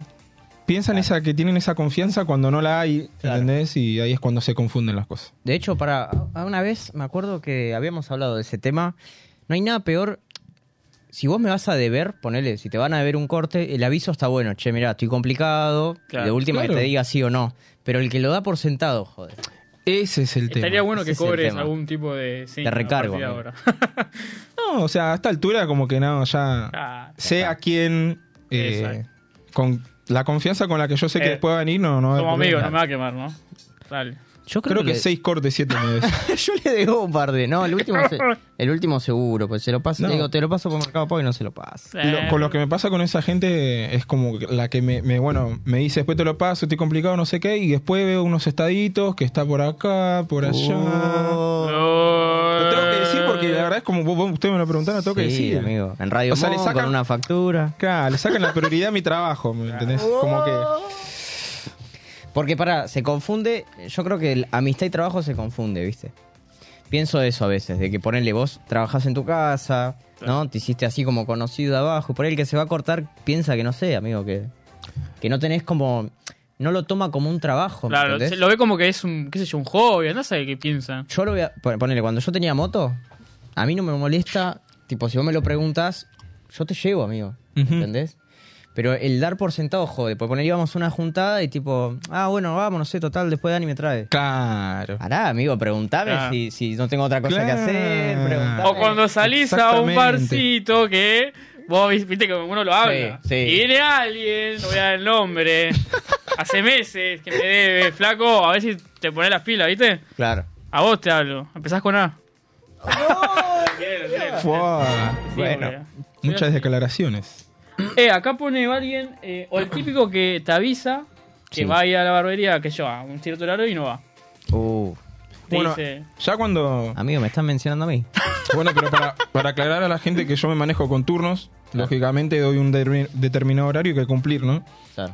Piensan esa que tienen esa confianza cuando no la hay, ¿entendés? Y ahí es cuando se confunden las cosas. De hecho, para una vez me acuerdo que habíamos hablado de ese tema. No hay nada peor. Si vos me vas a deber, ponele, si te van a deber un corte, el aviso está bueno. Che, mira, estoy complicado. Claro. de última que te diga sí o no. Pero el que lo da por sentado, joder. Ese es el tema. Estaría bueno que cobres algún tipo de. sí, De recargo, de ahora. *laughs* No, o sea, a esta altura como que no, ya Ah, sé a quién eh, con la confianza con la que yo sé que Eh, después va a venir, no, no. va a haber Somos amigos, problema. no me va a quemar, ¿no? Dale. Yo creo, Creo que le- seis cortes, siete meses. *laughs* yo le debo un par de. No, el último, se- *laughs* el último seguro. Pues se lo paso. No. le digo, te lo paso por Mercado Pago y no se lo paso. Eh, Lo- con lo que me pasa con esa gente es como la que me, me, bueno, me dice después te lo paso, estoy complicado, no sé qué, y después veo unos estaditos que está por acá, por allá. Oh. no. Lo tengo que decir porque la verdad es como vos, vos- ustedes me lo preguntaron, lo tengo que Sí, decir. amigo. En Radio O sea, le Monk, sacan- con una factura. Claro, le sacan la prioridad a mi trabajo, ¿me entendés? Como que. Porque para, se confunde, yo creo que el amistad y trabajo se confunde, ¿viste? Pienso eso a veces, de que ponerle vos trabajás en tu casa, ¿no? Te hiciste así como conocido de abajo, y por ahí el que se va a cortar piensa que no sé, amigo, que, que no tenés como, no lo toma como un trabajo, ¿me Claro, entendés? lo ve como que es un, qué sé yo, un hobby, no sé qué piensa. Yo lo voy a, pon- ponele, cuando yo tenía moto, a mí no me molesta, tipo, si vos me lo preguntas, yo te llevo, amigo, Ujú. ¿entendés? Pero el dar por sentado, jode, porque poner íbamos a una juntada y tipo, ah, bueno, vamos, no sé, total, después Dani me trae. Claro. Pará, amigo, preguntame Claro. si, si no tengo otra cosa que hacer. preguntame. O cuando salís a un barcito que vos vis- viste que uno lo habla. Sí, sí. Y viene alguien, no voy a dar el nombre, *laughs* hace meses que me debe, flaco, a ver si te pones las pilas, ¿viste? Claro. A vos te hablo, empezás con A. *laughs* Sí, Bueno. Muchas declaraciones. Eh, acá pone alguien, eh, o el típico que te avisa que Sí. va a ir a la barbería, que yo, a un cierto horario y no va. Uh, Te Bueno, dice, ya cuando. amigo, me están mencionando a mí. *laughs* Bueno, pero para, para aclarar a la gente que yo me manejo con turnos, lógicamente doy un dermi- determinado horario que cumplir, ¿no? Claro.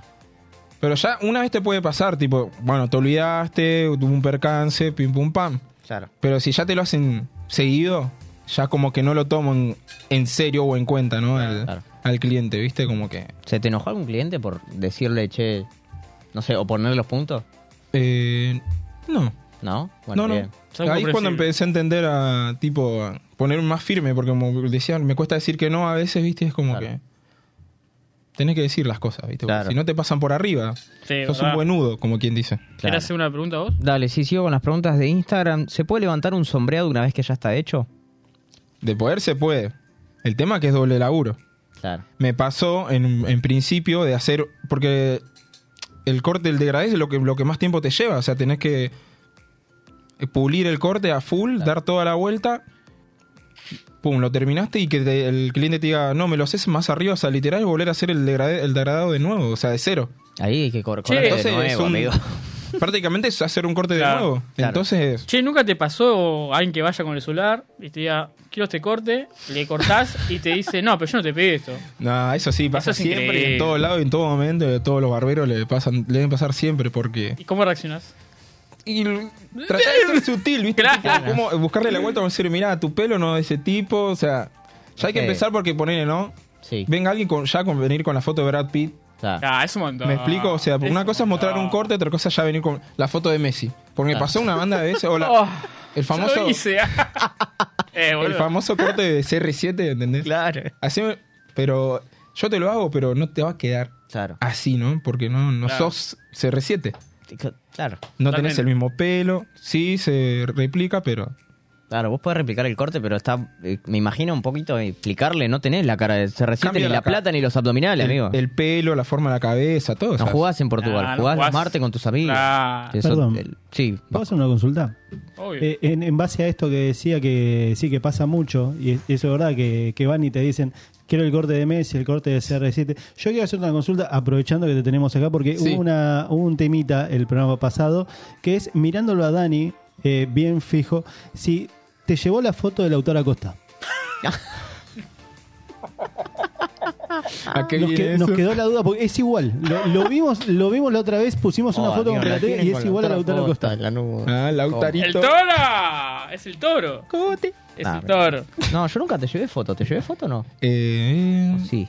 Pero ya una vez te puede pasar, tipo, bueno, te olvidaste, tuvo un percance, pim pum pam. Claro. Pero si ya te lo hacen seguido, ya como que no lo tomo en, en serio o en cuenta, ¿no? Al, Claro. al cliente, ¿viste? Como que... ¿Se te enojó algún cliente por decirle, che, no sé, o ponerle los puntos? Eh, no, ¿No? Bueno, no, bien. no. Ahí es cuando empecé a entender a, tipo, a poner más firme, porque como decían, me cuesta decir que no a veces, ¿viste? Es como Claro. que... Tenés que decir las cosas, ¿viste? Porque Claro. Si no te pasan por arriba, Sí, sos ¿verdad? un buen nudo, como quien dice. Claro. ¿Querés hacer una pregunta vos? Dale, sí, sigo con las preguntas de Instagram. ¿Se puede levantar un sombreado una vez que ya está hecho? De poder se puede. El tema que es doble laburo. Claro. me pasó en, en principio de hacer. Porque el corte, el degradé es lo que, lo que más tiempo te lleva. O sea, tenés que pulir el corte a full, dar toda la vuelta. Pum, lo terminaste y que te- el cliente te diga, no, me lo haces más arriba, o sea, literal, volver a hacer el, degradado de nuevo, o sea, de cero. Ahí hay que cor Che, correr de Entonces es nuevo, un- amigo. *laughs* prácticamente es hacer un corte de nuevo. claro. Entonces, Che, ¿nunca te pasó alguien que vaya con el celular y te diga, quiero este corte, le cortás y te dice, no, pero yo no te pedí esto? no, eso sí, pasa Eso es siempre, increíble. en todos lados, y en todo momento, todos los barberos le pasan, le deben pasar siempre, porque ¿Y cómo reaccionás? Y tratar de ser sutil, ¿viste? Claro. Tipo, como buscarle la vuelta a decir, mirá, tu pelo no de ese tipo, o sea, ya hay que empezar porque ponerle, ¿no? Sí. Venga alguien con, ya con venir con la foto de Brad Pitt. Ah, es un montón. ¿Me explico? O sea, Es una cosa es mostrar un corte, otra cosa es ya venir con la foto de Messi. Porque me pasó una banda de veces, o la- *laughs* Oh, el famoso lo hice. *laughs* *laughs* eh, el famoso corte de CR7, ¿entendés? Claro. Así, me- pero yo te lo hago, pero no te va a quedar Claro. así, ¿no? Porque no, no Claro. sos CR7. Claro. No tenés el mismo pelo, sí se replica, pero Claro, vos podés replicar el corte, pero está. eh, me imagino un poquito explicarle, no tenés la cara de CR7 Cambia ni la plata ni los abdominales, el, amigo. el pelo, la forma de la cabeza, todo. no ¿sabes? jugás en Portugal, Nah, no jugás jugás. Marte con tus amigos. Claro. Eso- Perdón. el- sí, ¿Puedo hacer una consulta? Obvio. Eh, en, en base a esto que decía que sí que pasa mucho, y es- eso es verdad, que, que van y te dicen, quiero el corte de Messi, el corte de CR7. Yo quiero hacer una consulta aprovechando que te tenemos acá, porque Sí. hubo, una, hubo un temita el programa pasado, que es mirándolo a Dani, eh, bien fijo, si te llevó la foto del autor Acosta. *laughs* ¿A qué Nos, viene que- nos eso? quedó la duda, porque es igual. Lo, lo vimos lo vimos la otra vez, pusimos una Oh, foto amigo, con la tienen y con es igual al autor Acosta. la nube. Ah, ¡El Lautarito. toro! Es el toro. Cote. Es Ah, el toro. No, yo nunca te llevé foto. ¿Te llevé foto o no? Eh, Sí.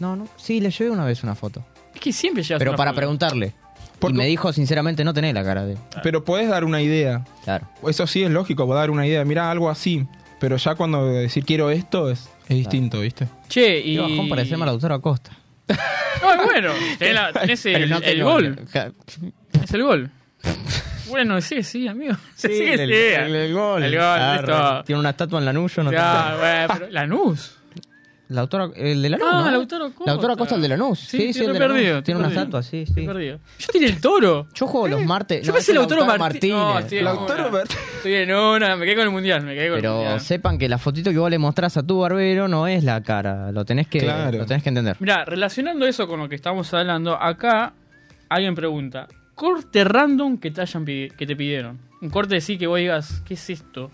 No, no. Sí, le llevé una vez una foto. Es que siempre llevas Pero una para foto. preguntarle. Porque- Y me dijo, sinceramente, no tenés la cara de. pero podés dar una idea. Claro. Eso sí es lógico, dar una idea. Mira, algo así. Pero ya cuando decir quiero esto es, es distinto, ¿viste? Che, y. Y bajón parecerme al autor Acosta. *laughs* No, bueno. Tenés, la- tenés el, no el tengo- gol. Es el gol. Bueno, sí, sí, amigo. *laughs* Sí, sí, el, sí. el- el gol. El gol, Ah, listo. Tiene una estatua en Lanús, yo no Ya, bueno, pero Lanús. La autora, el de Lanús, Ah, ¿no? el autor Acosta. La autora Acosta, el de Lanús. Sí, sí, estoy el de perdido. Lanús. Tiene una perdido. estatua, sí, sí. perdido. Yo tiene el toro. Yo juego los martes. Yo no, pensé el autor Lautaro Martínez. No, estoy en una. Estoy en una, me quedé con el mundial, me quedé con el Pero mundial. sepan que la fotito que vos le mostrás a tu barbero no es la cara. Lo tenés que, Claro. lo tenés que entender. Mira, relacionando eso con lo que estamos hablando, acá alguien pregunta, corte random que te hayan que te pidieron. Un corte así que vos digas, ¿qué es esto?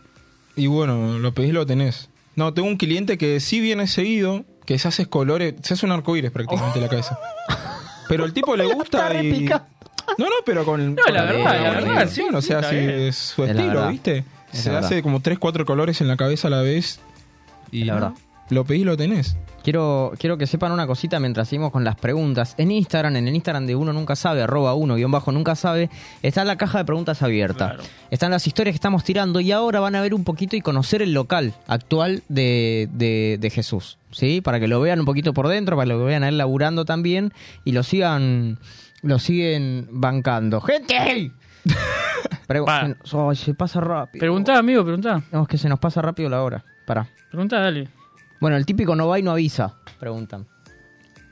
Y bueno, lo pedís, lo tenés. No, tengo un cliente que sí viene seguido, que se hace colores, se hace un arcoíris prácticamente en la cabeza. *laughs* Pero el tipo le gusta y... No, no, pero con... No, con la verdad, la verdad, sí, o sea, sí, es su estilo. ¿viste? Es Se hace como 3, 4 colores en la cabeza a la vez. Y la no, verdad. Lo pedís, lo tenés. Quiero, quiero que sepan una cosita mientras seguimos con las preguntas. En Instagram, en el Instagram de uno nunca sabe, arroba uno guion bajo nunca sabe, está la caja de preguntas abierta. Claro. Están las historias que estamos tirando y ahora van a ver un poquito y conocer el local actual de, de, de Jesús. ¿Sí? Para que lo vean un poquito por dentro, para que lo vean a él laburando también y lo sigan, lo siguen bancando. ¡Gente! *laughs* Pregu- ay, se pasa rápido. Preguntá, amigo, preguntá. No, es que se nos pasa rápido la hora. Pará. Preguntá, dale. Bueno, el típico no va y no avisa, preguntan.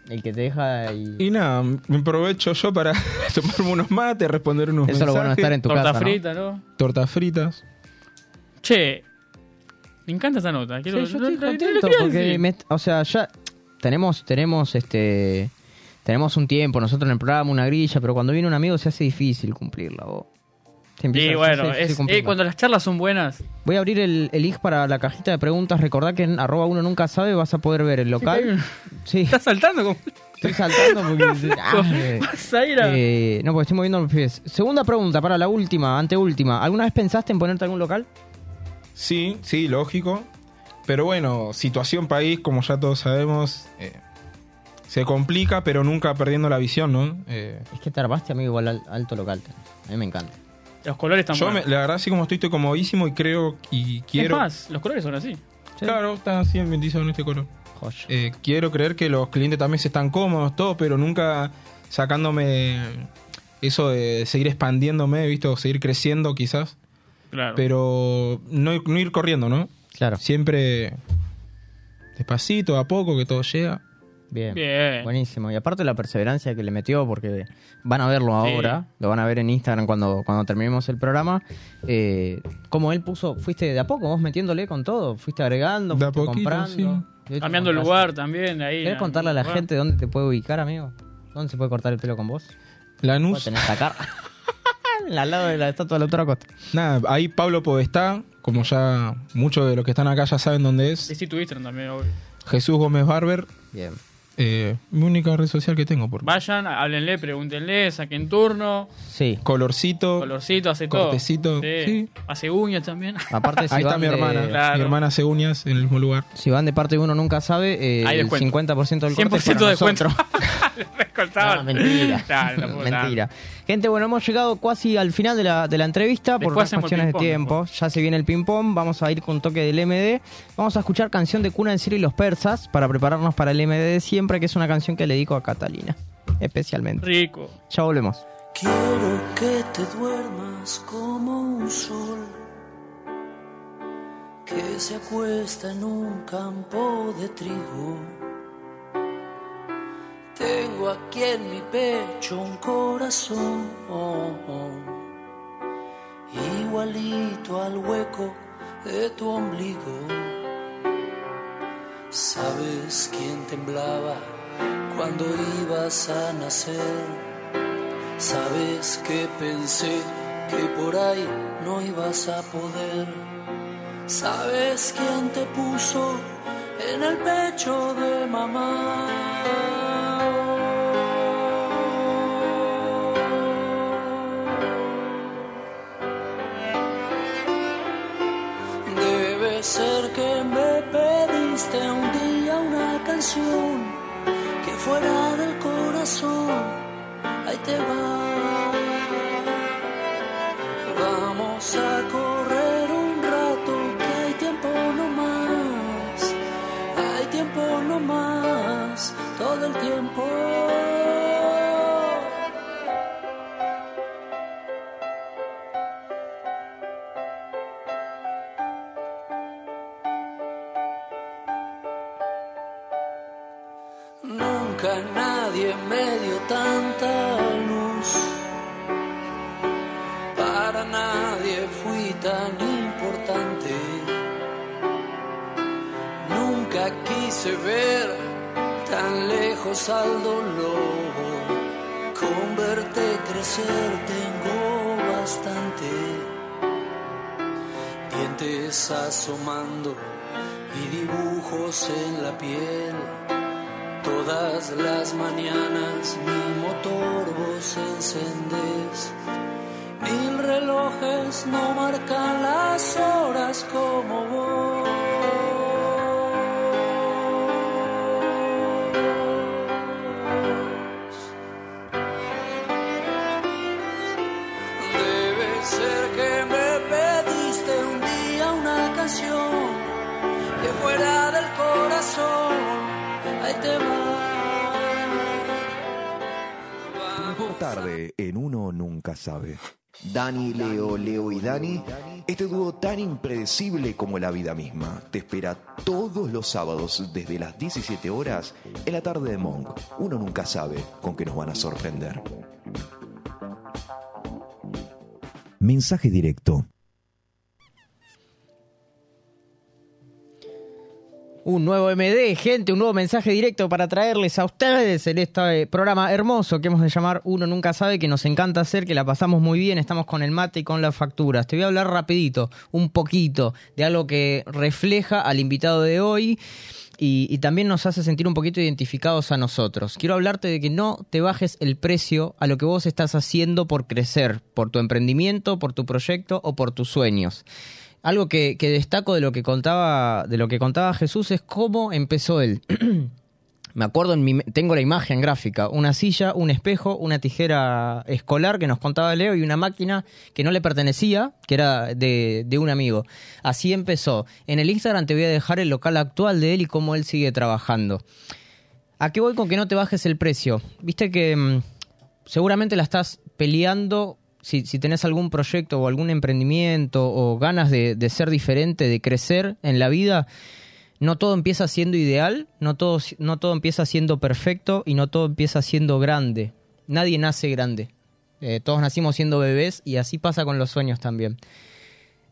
El que te deja y... Y nada, me aprovecho yo para *laughs* tomarme unos mates, responder unos Eso es lo bueno de mensajes, estar en tu Torta casa, frita, ¿no? tortas fritas. Che, me encanta esta nota. Quiero, Sí, yo lo- estoy lo- lo- contento quería porque, decir. me- o sea, ya tenemos, tenemos este, tenemos un tiempo nosotros en el programa, una grilla, pero cuando viene un amigo se hace difícil cumplirla. vos. Y bueno, es, eh, cuando las charlas son buenas. Voy a abrir el, el link para la cajita de preguntas. Recordá que en arroba uno nunca sabe vas a poder ver el local. Sí, ¿Estás saltando? como- Estoy saltando porque. *laughs* Ah, eh, Zaira. eh, no, porque estoy moviendo los pies. Segunda pregunta, para la última, anteúltima. ¿Alguna vez pensaste en ponerte algún local? Sí, sí, lógico. Pero bueno, situación país, como ya todos sabemos, eh, se complica, pero nunca perdiendo la visión, ¿no? Eh, Es que te armaste, amigo, igual al alto local. A mí me encanta. Los colores están yo, me- la verdad, así como estoy, estoy comodísimo y creo y quiero. Es más, los colores son así. Claro, está así en este color. Eh, quiero creer que los clientes también se están cómodos, todo, pero nunca sacándome eso de seguir expandiéndome, ¿visto? Seguir creciendo quizás, Claro. pero no, no ir corriendo, ¿no? Claro. Siempre despacito, a poco, que todo llega. Bien. Bien. Buenísimo. Y aparte la perseverancia que le metió, porque van a verlo Sí. ahora, lo van a ver en Instagram cuando, cuando terminemos el programa. Eh, como él puso, fuiste de a poco, vos metiéndole con todo, fuiste agregando, De a fuiste poquito, comprando. sí. Y Cambiando el lugar también. Ahí, ¿Querés contarle a la lugar. gente dónde te puede ubicar, amigo? ¿Dónde se puede cortar el pelo con vos? Lanús, tenés *laughs* acá. al lado de la estatua de la autora Costa. nada, ahí Pablo Podestá, como ya muchos de los que están acá ya saben dónde es. Tu Instagram también, obvio. Jesús Gómez Barber, Bien. Eh, mi única red social que tengo, por Vayan, háblenle, pregúntenle, saquen turno, Sí. colorcito. colorcito, hace todo. Cortecito, sí. Hace uñas también. Aparte, si Ahí está mi de- hermana. Claro. Mi hermana hace uñas en el mismo lugar. Si van de parte de uno nunca sabe, eh, Hay el descuento. 50% del corte es 100% para de descuento. *laughs* No, mentira. *laughs* No mentira. Gente, bueno, hemos llegado casi al final de la, de la entrevista por Después unas hacemos cuestiones de tiempo. Ya se viene el ping-pong. Vamos a ir con toque del MD. Vamos a escuchar canción de Cuna en Ciro y los Persas para prepararnos para el MD de siempre, que es una canción que le dedico a Catalina. Especialmente. Rico. Ya volvemos. Quiero que te duermas como un sol que se acuesta en un campo de trigo. Tengo aquí en mi pecho un corazón igualito al hueco de tu ombligo. ¿Sabes quién temblaba cuando ibas a nacer? Sabes que pensé que por ahí no ibas a poder. Sabes quién te puso en el pecho de mamá. Un día una canción que fuera del corazón ahí te va. Vamos a correr un rato, que hay tiempo no más, hay tiempo no más, todo el tiempo. Me dio tanta luz. Para nadie fui tan importante. Nunca quise ver tan lejos al dolor. Con verte crecer tengo bastante. Dientes asomando y dibujos en la piel. Todas las mañanas mi motor vos encendés. Mil relojes no marcan las horas como vos. Debe ser que me pediste un día una canción que fuera tarde en uno nunca sabe. Dani, Leo, Leo y Dani, este dúo tan impredecible como la vida misma, te espera todos los sábados desde las 17 horas en la tarde de Monk. Uno nunca sabe con qué nos van a sorprender. Mensaje directo. Un nuevo MD, gente, un nuevo mensaje directo para traerles a ustedes en este programa hermoso que hemos de llamar Uno Nunca Sabe, que nos encanta hacer, que la pasamos muy bien, estamos con el mate y con las facturas. Te voy a hablar rapidito, un poquito, de algo que refleja al invitado de hoy. y, y también nos hace sentir un poquito identificados a nosotros. Quiero hablarte de que no te bajes el precio a lo que vos estás haciendo por crecer, por tu emprendimiento, por tu proyecto o por tus sueños. Algo que, destaco de lo que contaba, de lo que contaba Jesús es cómo empezó él. *clears throat* Me acuerdo, en mi, tengo la imagen gráfica, una silla, un espejo, una tijera escolar que nos contaba Leo y una máquina que no le pertenecía, que era de, de un amigo. Así empezó. En el Instagram te voy a dejar el local actual de él y cómo él sigue trabajando. ¿A qué voy con que no te bajes el precio? Viste que mm, seguramente la estás peleando si, si tenés algún proyecto o algún emprendimiento o ganas de, ser diferente, de crecer en la vida no todo empieza siendo ideal, no todo, no todo empieza siendo perfecto y no todo empieza siendo grande. Nadie nace grande. Eh, todos nacimos siendo bebés y así pasa con los sueños también.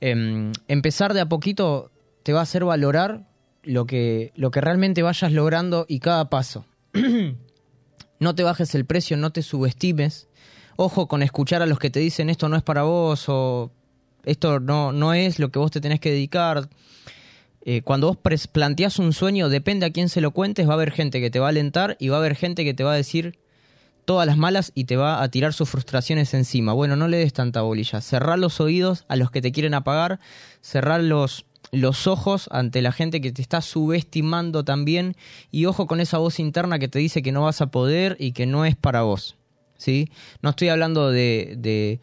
Em, empezar de a poquito te va a hacer valorar lo que, lo que realmente vayas logrando y cada paso. *clears throat* no te bajes el precio, no te subestimes. Ojo con escuchar a los que te dicen esto no es para vos o esto no, no es lo que vos te tenés que dedicar eh, cuando vos planteás un sueño, depende a quién se lo cuentes, va a haber gente que te va a alentar y va a haber gente que te va a decir todas las malas y te va a tirar sus frustraciones encima. Bueno, no le des tanta bolilla. Cerrar los oídos a los que te quieren apagar, cerrar los, los ojos ante la gente que te está subestimando también y ojo con esa voz interna que te dice que no vas a poder y que no es para vos. ¿Sí? No estoy hablando de- de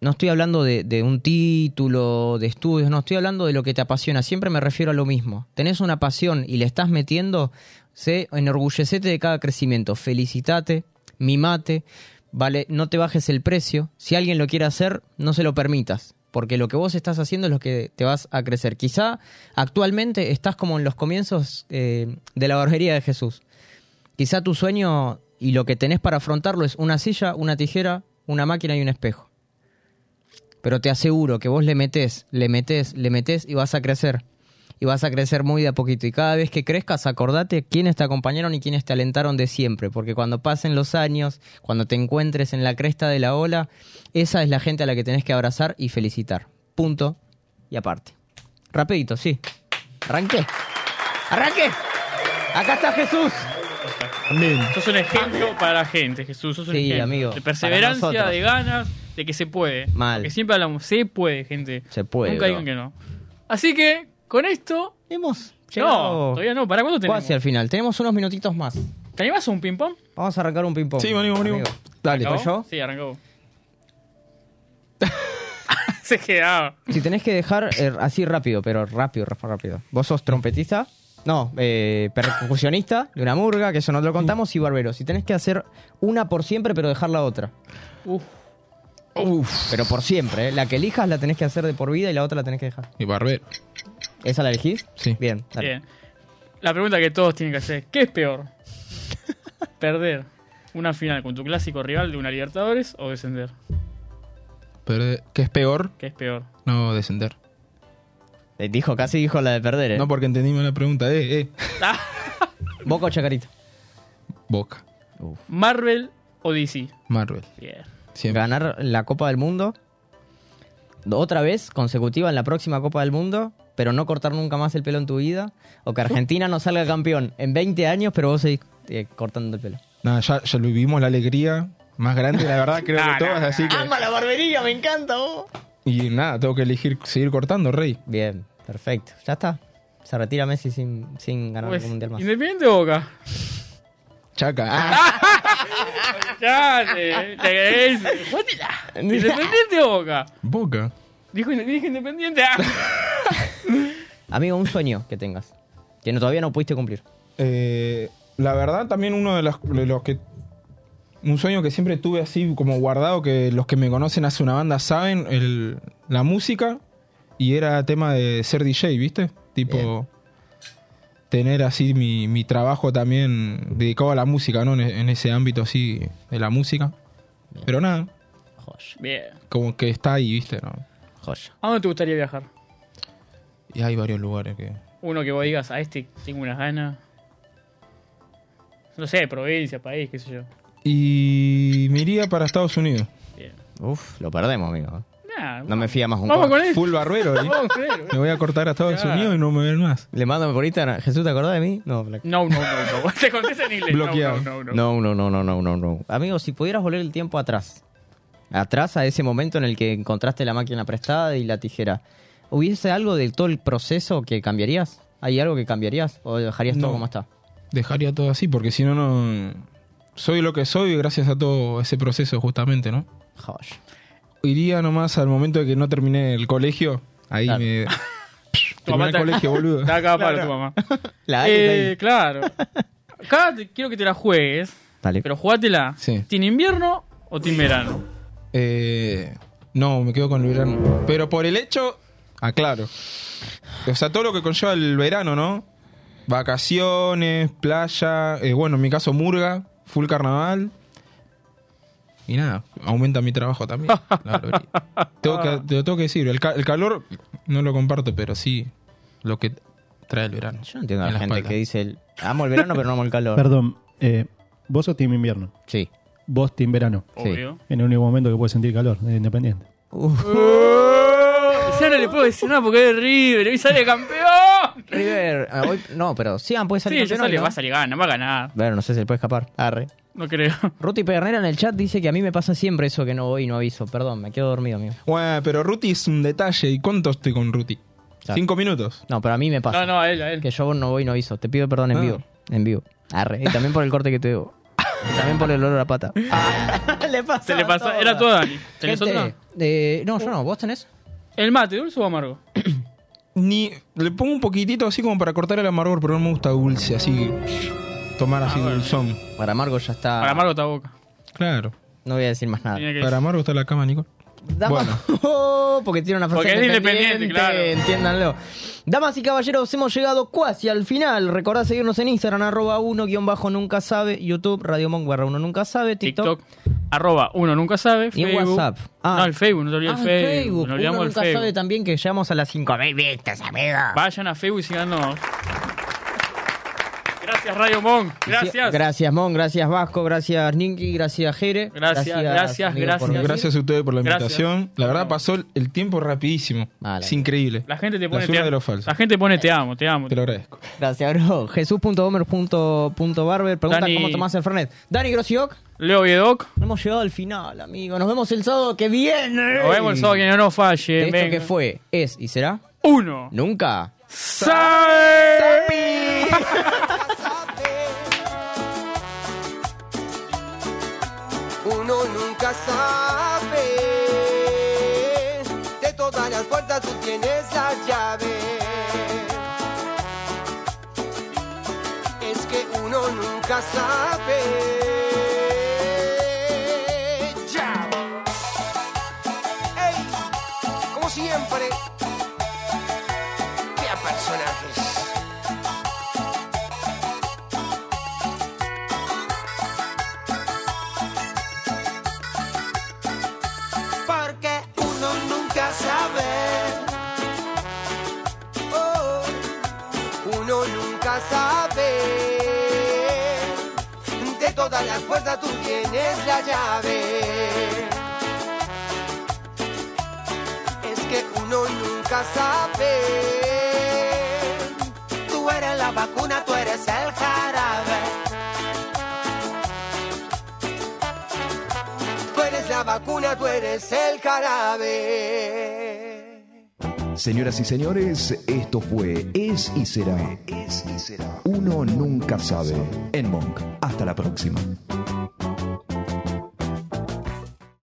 no estoy hablando de, de un título, de estudios, no, estoy hablando de lo que te apasiona. Siempre me refiero a lo mismo. Tenés una pasión y le estás metiendo, sé, enorgullecete de cada crecimiento. Felicitate, mimate, vale, no te bajes el precio. Si alguien lo quiere hacer, no se lo permitas. Porque lo que vos estás haciendo es lo que te vas a crecer. Quizá actualmente estás como en los comienzos eh, de la barbería de Jesús. Quizá tu sueño y lo que tenés para afrontarlo es una silla, una tijera, una máquina y un espejo. Pero te aseguro que vos le metés, le metés, le metés y vas a crecer. Y vas a crecer muy de a poquito. Y cada vez que crezcas, acordate quiénes te acompañaron y quiénes te alentaron de siempre. Porque cuando pasen los años, cuando te encuentres en la cresta de la ola, esa es la gente a la que tenés que abrazar y felicitar. Punto y aparte. Rapidito, sí. Arranqué. Arranqué. Acá está Jesús. Sos un ejemplo para la gente, Jesús. Sos un Sí, ejemplo. amigo, De perseverancia, de ganas, de que se puede. Mal. Porque siempre hablamos, se puede, gente. Se puede, Nunca digan que no. Así que, con esto. Hemos No, llegado todavía no. ¿Para cuándo tenemos? casi al final. Tenemos unos minutitos más. ¿Te animás a un ping-pong? Vamos a arrancar un ping-pong. Sí, venimos, venimos. amigo. Dale. ¿Arrancó? yo? Sí, arrancó. *laughs* se quedaba. Si tenés que dejar eh, así rápido, pero rápido, rápido, rápido. Vos sos trompetista, no, eh, percusionista de una murga, que eso no te lo contamos, y barbero. Si tenés que hacer una por siempre, pero dejar la otra. Uf. Uf. Pero por siempre, ¿eh? La que elijas la tenés que hacer de por vida y la otra la tenés que dejar. Y barbero. ¿Esa la elegís? Sí. Bien, dale. Bien. La pregunta que todos tienen que hacer: ¿qué es peor? *laughs* ¿Perder una final con tu clásico rival de una Libertadores o descender? Pero, ¿Qué es peor? ¿Qué es peor? No descender. Eh, Dijo, casi dijo la de perder, ¿eh? No porque entendimos la pregunta. Eh, eh. *laughs* Boca o Chacarita. Boca. ¿Marvel o DC? Marvel. Bien. Siempre. Ganar la Copa del Mundo. Otra vez consecutiva en la próxima Copa del Mundo, pero no cortar nunca más el pelo en tu vida. O que Argentina no salga campeón en 20 años, pero vos seguís eh, cortando el pelo. Nada, ya, ya lo vivimos la alegría más grande, la verdad, *laughs* creo Nah, que todas, nah, así que. la barbería! ¡Me encanta vos! Y nada, tengo que elegir seguir cortando, rey. Bien, perfecto. Ya está. Se retira Messi sin, sin ganar Pues, un mundial más. ¿Independiente o Boca? Chaca. *laughs* Ah, Ya, te, te es-. ¿Independiente o Boca? Boca. Dijo, dije independiente. Ah. Amigo, un sueño que tengas. Que no, todavía no pudiste cumplir. Eh, la verdad, también uno de los, de los que. Un sueño que siempre tuve así como guardado, que los que me conocen hace una banda saben, el, la música. Y era tema de ser DJ, ¿viste? Tipo. Bien. Tener así mi, mi trabajo también dedicado a la música, ¿no? En, en ese ámbito así de la música. Pero nada, Joya, Bien. como que está ahí, ¿viste? ¿no? joya. ¿A dónde te gustaría viajar? Y hay varios lugares que. Uno que vos digas, a este tengo unas ganas. No sé, provincia, país, qué sé yo. Y me iría para Estados Unidos. Bien. Uf, lo perdemos, amigo. Nah. No me fía más un Vamos corte. con él. Full barbero, *laughs* ¿eh? Vamos con él. Me voy a cortar a Estados. Unidos y no me ven más. Le mando por Instagram. Jesús, ¿te acordás de mí? No, Black. No, no, no, no. *laughs* *laughs* Te contesta en inglés. No, Bloqueado. No, no, no. No, no, no, no, no, no, no. Amigo, si pudieras volver el tiempo atrás, atrás a ese momento en el que encontraste la máquina prestada y la tijera, ¿hubiese algo de todo el proceso que cambiarías? ¿Hay algo que cambiarías? ¿O dejarías todo No. como está? Dejaría todo así porque si no, no... Soy lo que soy gracias a todo ese proceso justamente, ¿no? Josh. Iría nomás al momento de que no terminé el colegio. Ahí Claro. me... *laughs* Terminé el colegio, boludo. Está acá para tu mamá. *laughs* La Eh, claro. Acá te- quiero que te la juegues. Dale. Pero jugátela. Sí. ¿Team invierno o team verano? Eh, no, me quedo con el verano. Pero por el hecho, aclaro. O sea, todo lo que conlleva el verano, ¿no? Vacaciones, playa, eh, bueno, en mi caso murga, full carnaval. Y nada, aumenta mi trabajo también. *laughs* tengo que, te lo tengo que decir, el, ca- el calor no lo comparto, pero sí lo que trae el verano. Yo no entiendo a En la la gente espalda. que dice, el, amo el verano pero no amo el calor. Perdón, eh, vos sos team invierno, Sí. vos team verano. Sí. Obvio. En el único momento que puedes sentir calor, de independiente. *laughs* Ya no le puedo decir nada porque es River. Hoy sale campeón. *laughs* River, ah, hoy- no, pero sí, puede salir Sí, ya campeón hoy, sale, ¿no? va a salir gana, va a ganar. Bueno, no sé si le puede escapar. Arre. No creo. *laughs* Ruti Pedernera en el chat dice que a mí me pasa siempre eso que no voy y no aviso. Perdón, me quedo dormido, amigo. Bueno, pero Ruti es un detalle. ¿Y cuánto estoy con Ruti? Claro. ¿Cinco minutos? No, pero a mí me pasa. No, no, a él, a él. Que yo no voy y no aviso. Te pido perdón en Ah. vivo. En vivo. Arre. Y también por el corte que te debo. Y también por el olor a pata. *laughs* le pasa. Se le pasó. Era todo Dani. ¿Tenés Gente, otra? eh, no, yo no. ¿Vos tenés? ¿El mate, dulce o amargo? *clears throat* Ni le pongo un poquitito así como para cortar el amargor, pero no me gusta dulce, así tomar así Ah, bueno. dulzón. Para Margo ya está. Para amargo está boca. Claro. No voy a decir más nada. Que Para amargo está la cama, Nico. Damas- *laughs* Oh, porque tiene una frase Porque es independiente, claro. Entiéndanlo. Damas y caballeros, hemos llegado casi al final. Recordad seguirnos en Instagram, arroba uno guion bajo nunca sabe, YouTube, Radio Monk barra uno nunca sabe, TikTok. TikTok. Arroba uno nunca sabe. Y en. WhatsApp. Ah. No, el Facebook, no te olvides Ah, el Facebook. Facebook. No olvidamos Uno el nunca Facebook. sabe también que llegamos a las 5000 vistas, amigo. Vayan a Facebook y síganos. Gracias, Radio Monk. Gracias. Gracias, Mon. Gracias, Vasco. Gracias, Ninky. Gracias, Jere. Gracias, gracias, gracias. por. Gracias a ustedes por la Gracias. invitación. La verdad pasó el- tiempo rapidísimo. Vale. Es increíble. La gente te pone te de lo falso. La gente pone te amo, te amo. Te lo agradezco. Gracias, bro. Jesús.homer.barber. Pregunta Dani- cómo tomás el Fernet. Dani Grosioc. Leo Viedoc. Hemos llegado al final, amigo. Nos vemos el sábado que viene. Nos vemos el sábado que no nos falle. De esto que fue, es y será Uno. nunca. ¡Sabe! Sabe. De todas las puertas tú tienes la llave. Es que uno nunca sabe. Como siempre. Todas las puertas tú tienes la llave. Es que uno nunca sabe. Tú eres la vacuna, tú eres el jarabe. Tú eres la vacuna, tú eres el jarabe. Señoras y señores, esto fue Es y Será. Es y Será. Uno nunca sabe. En Monk. Hasta la próxima.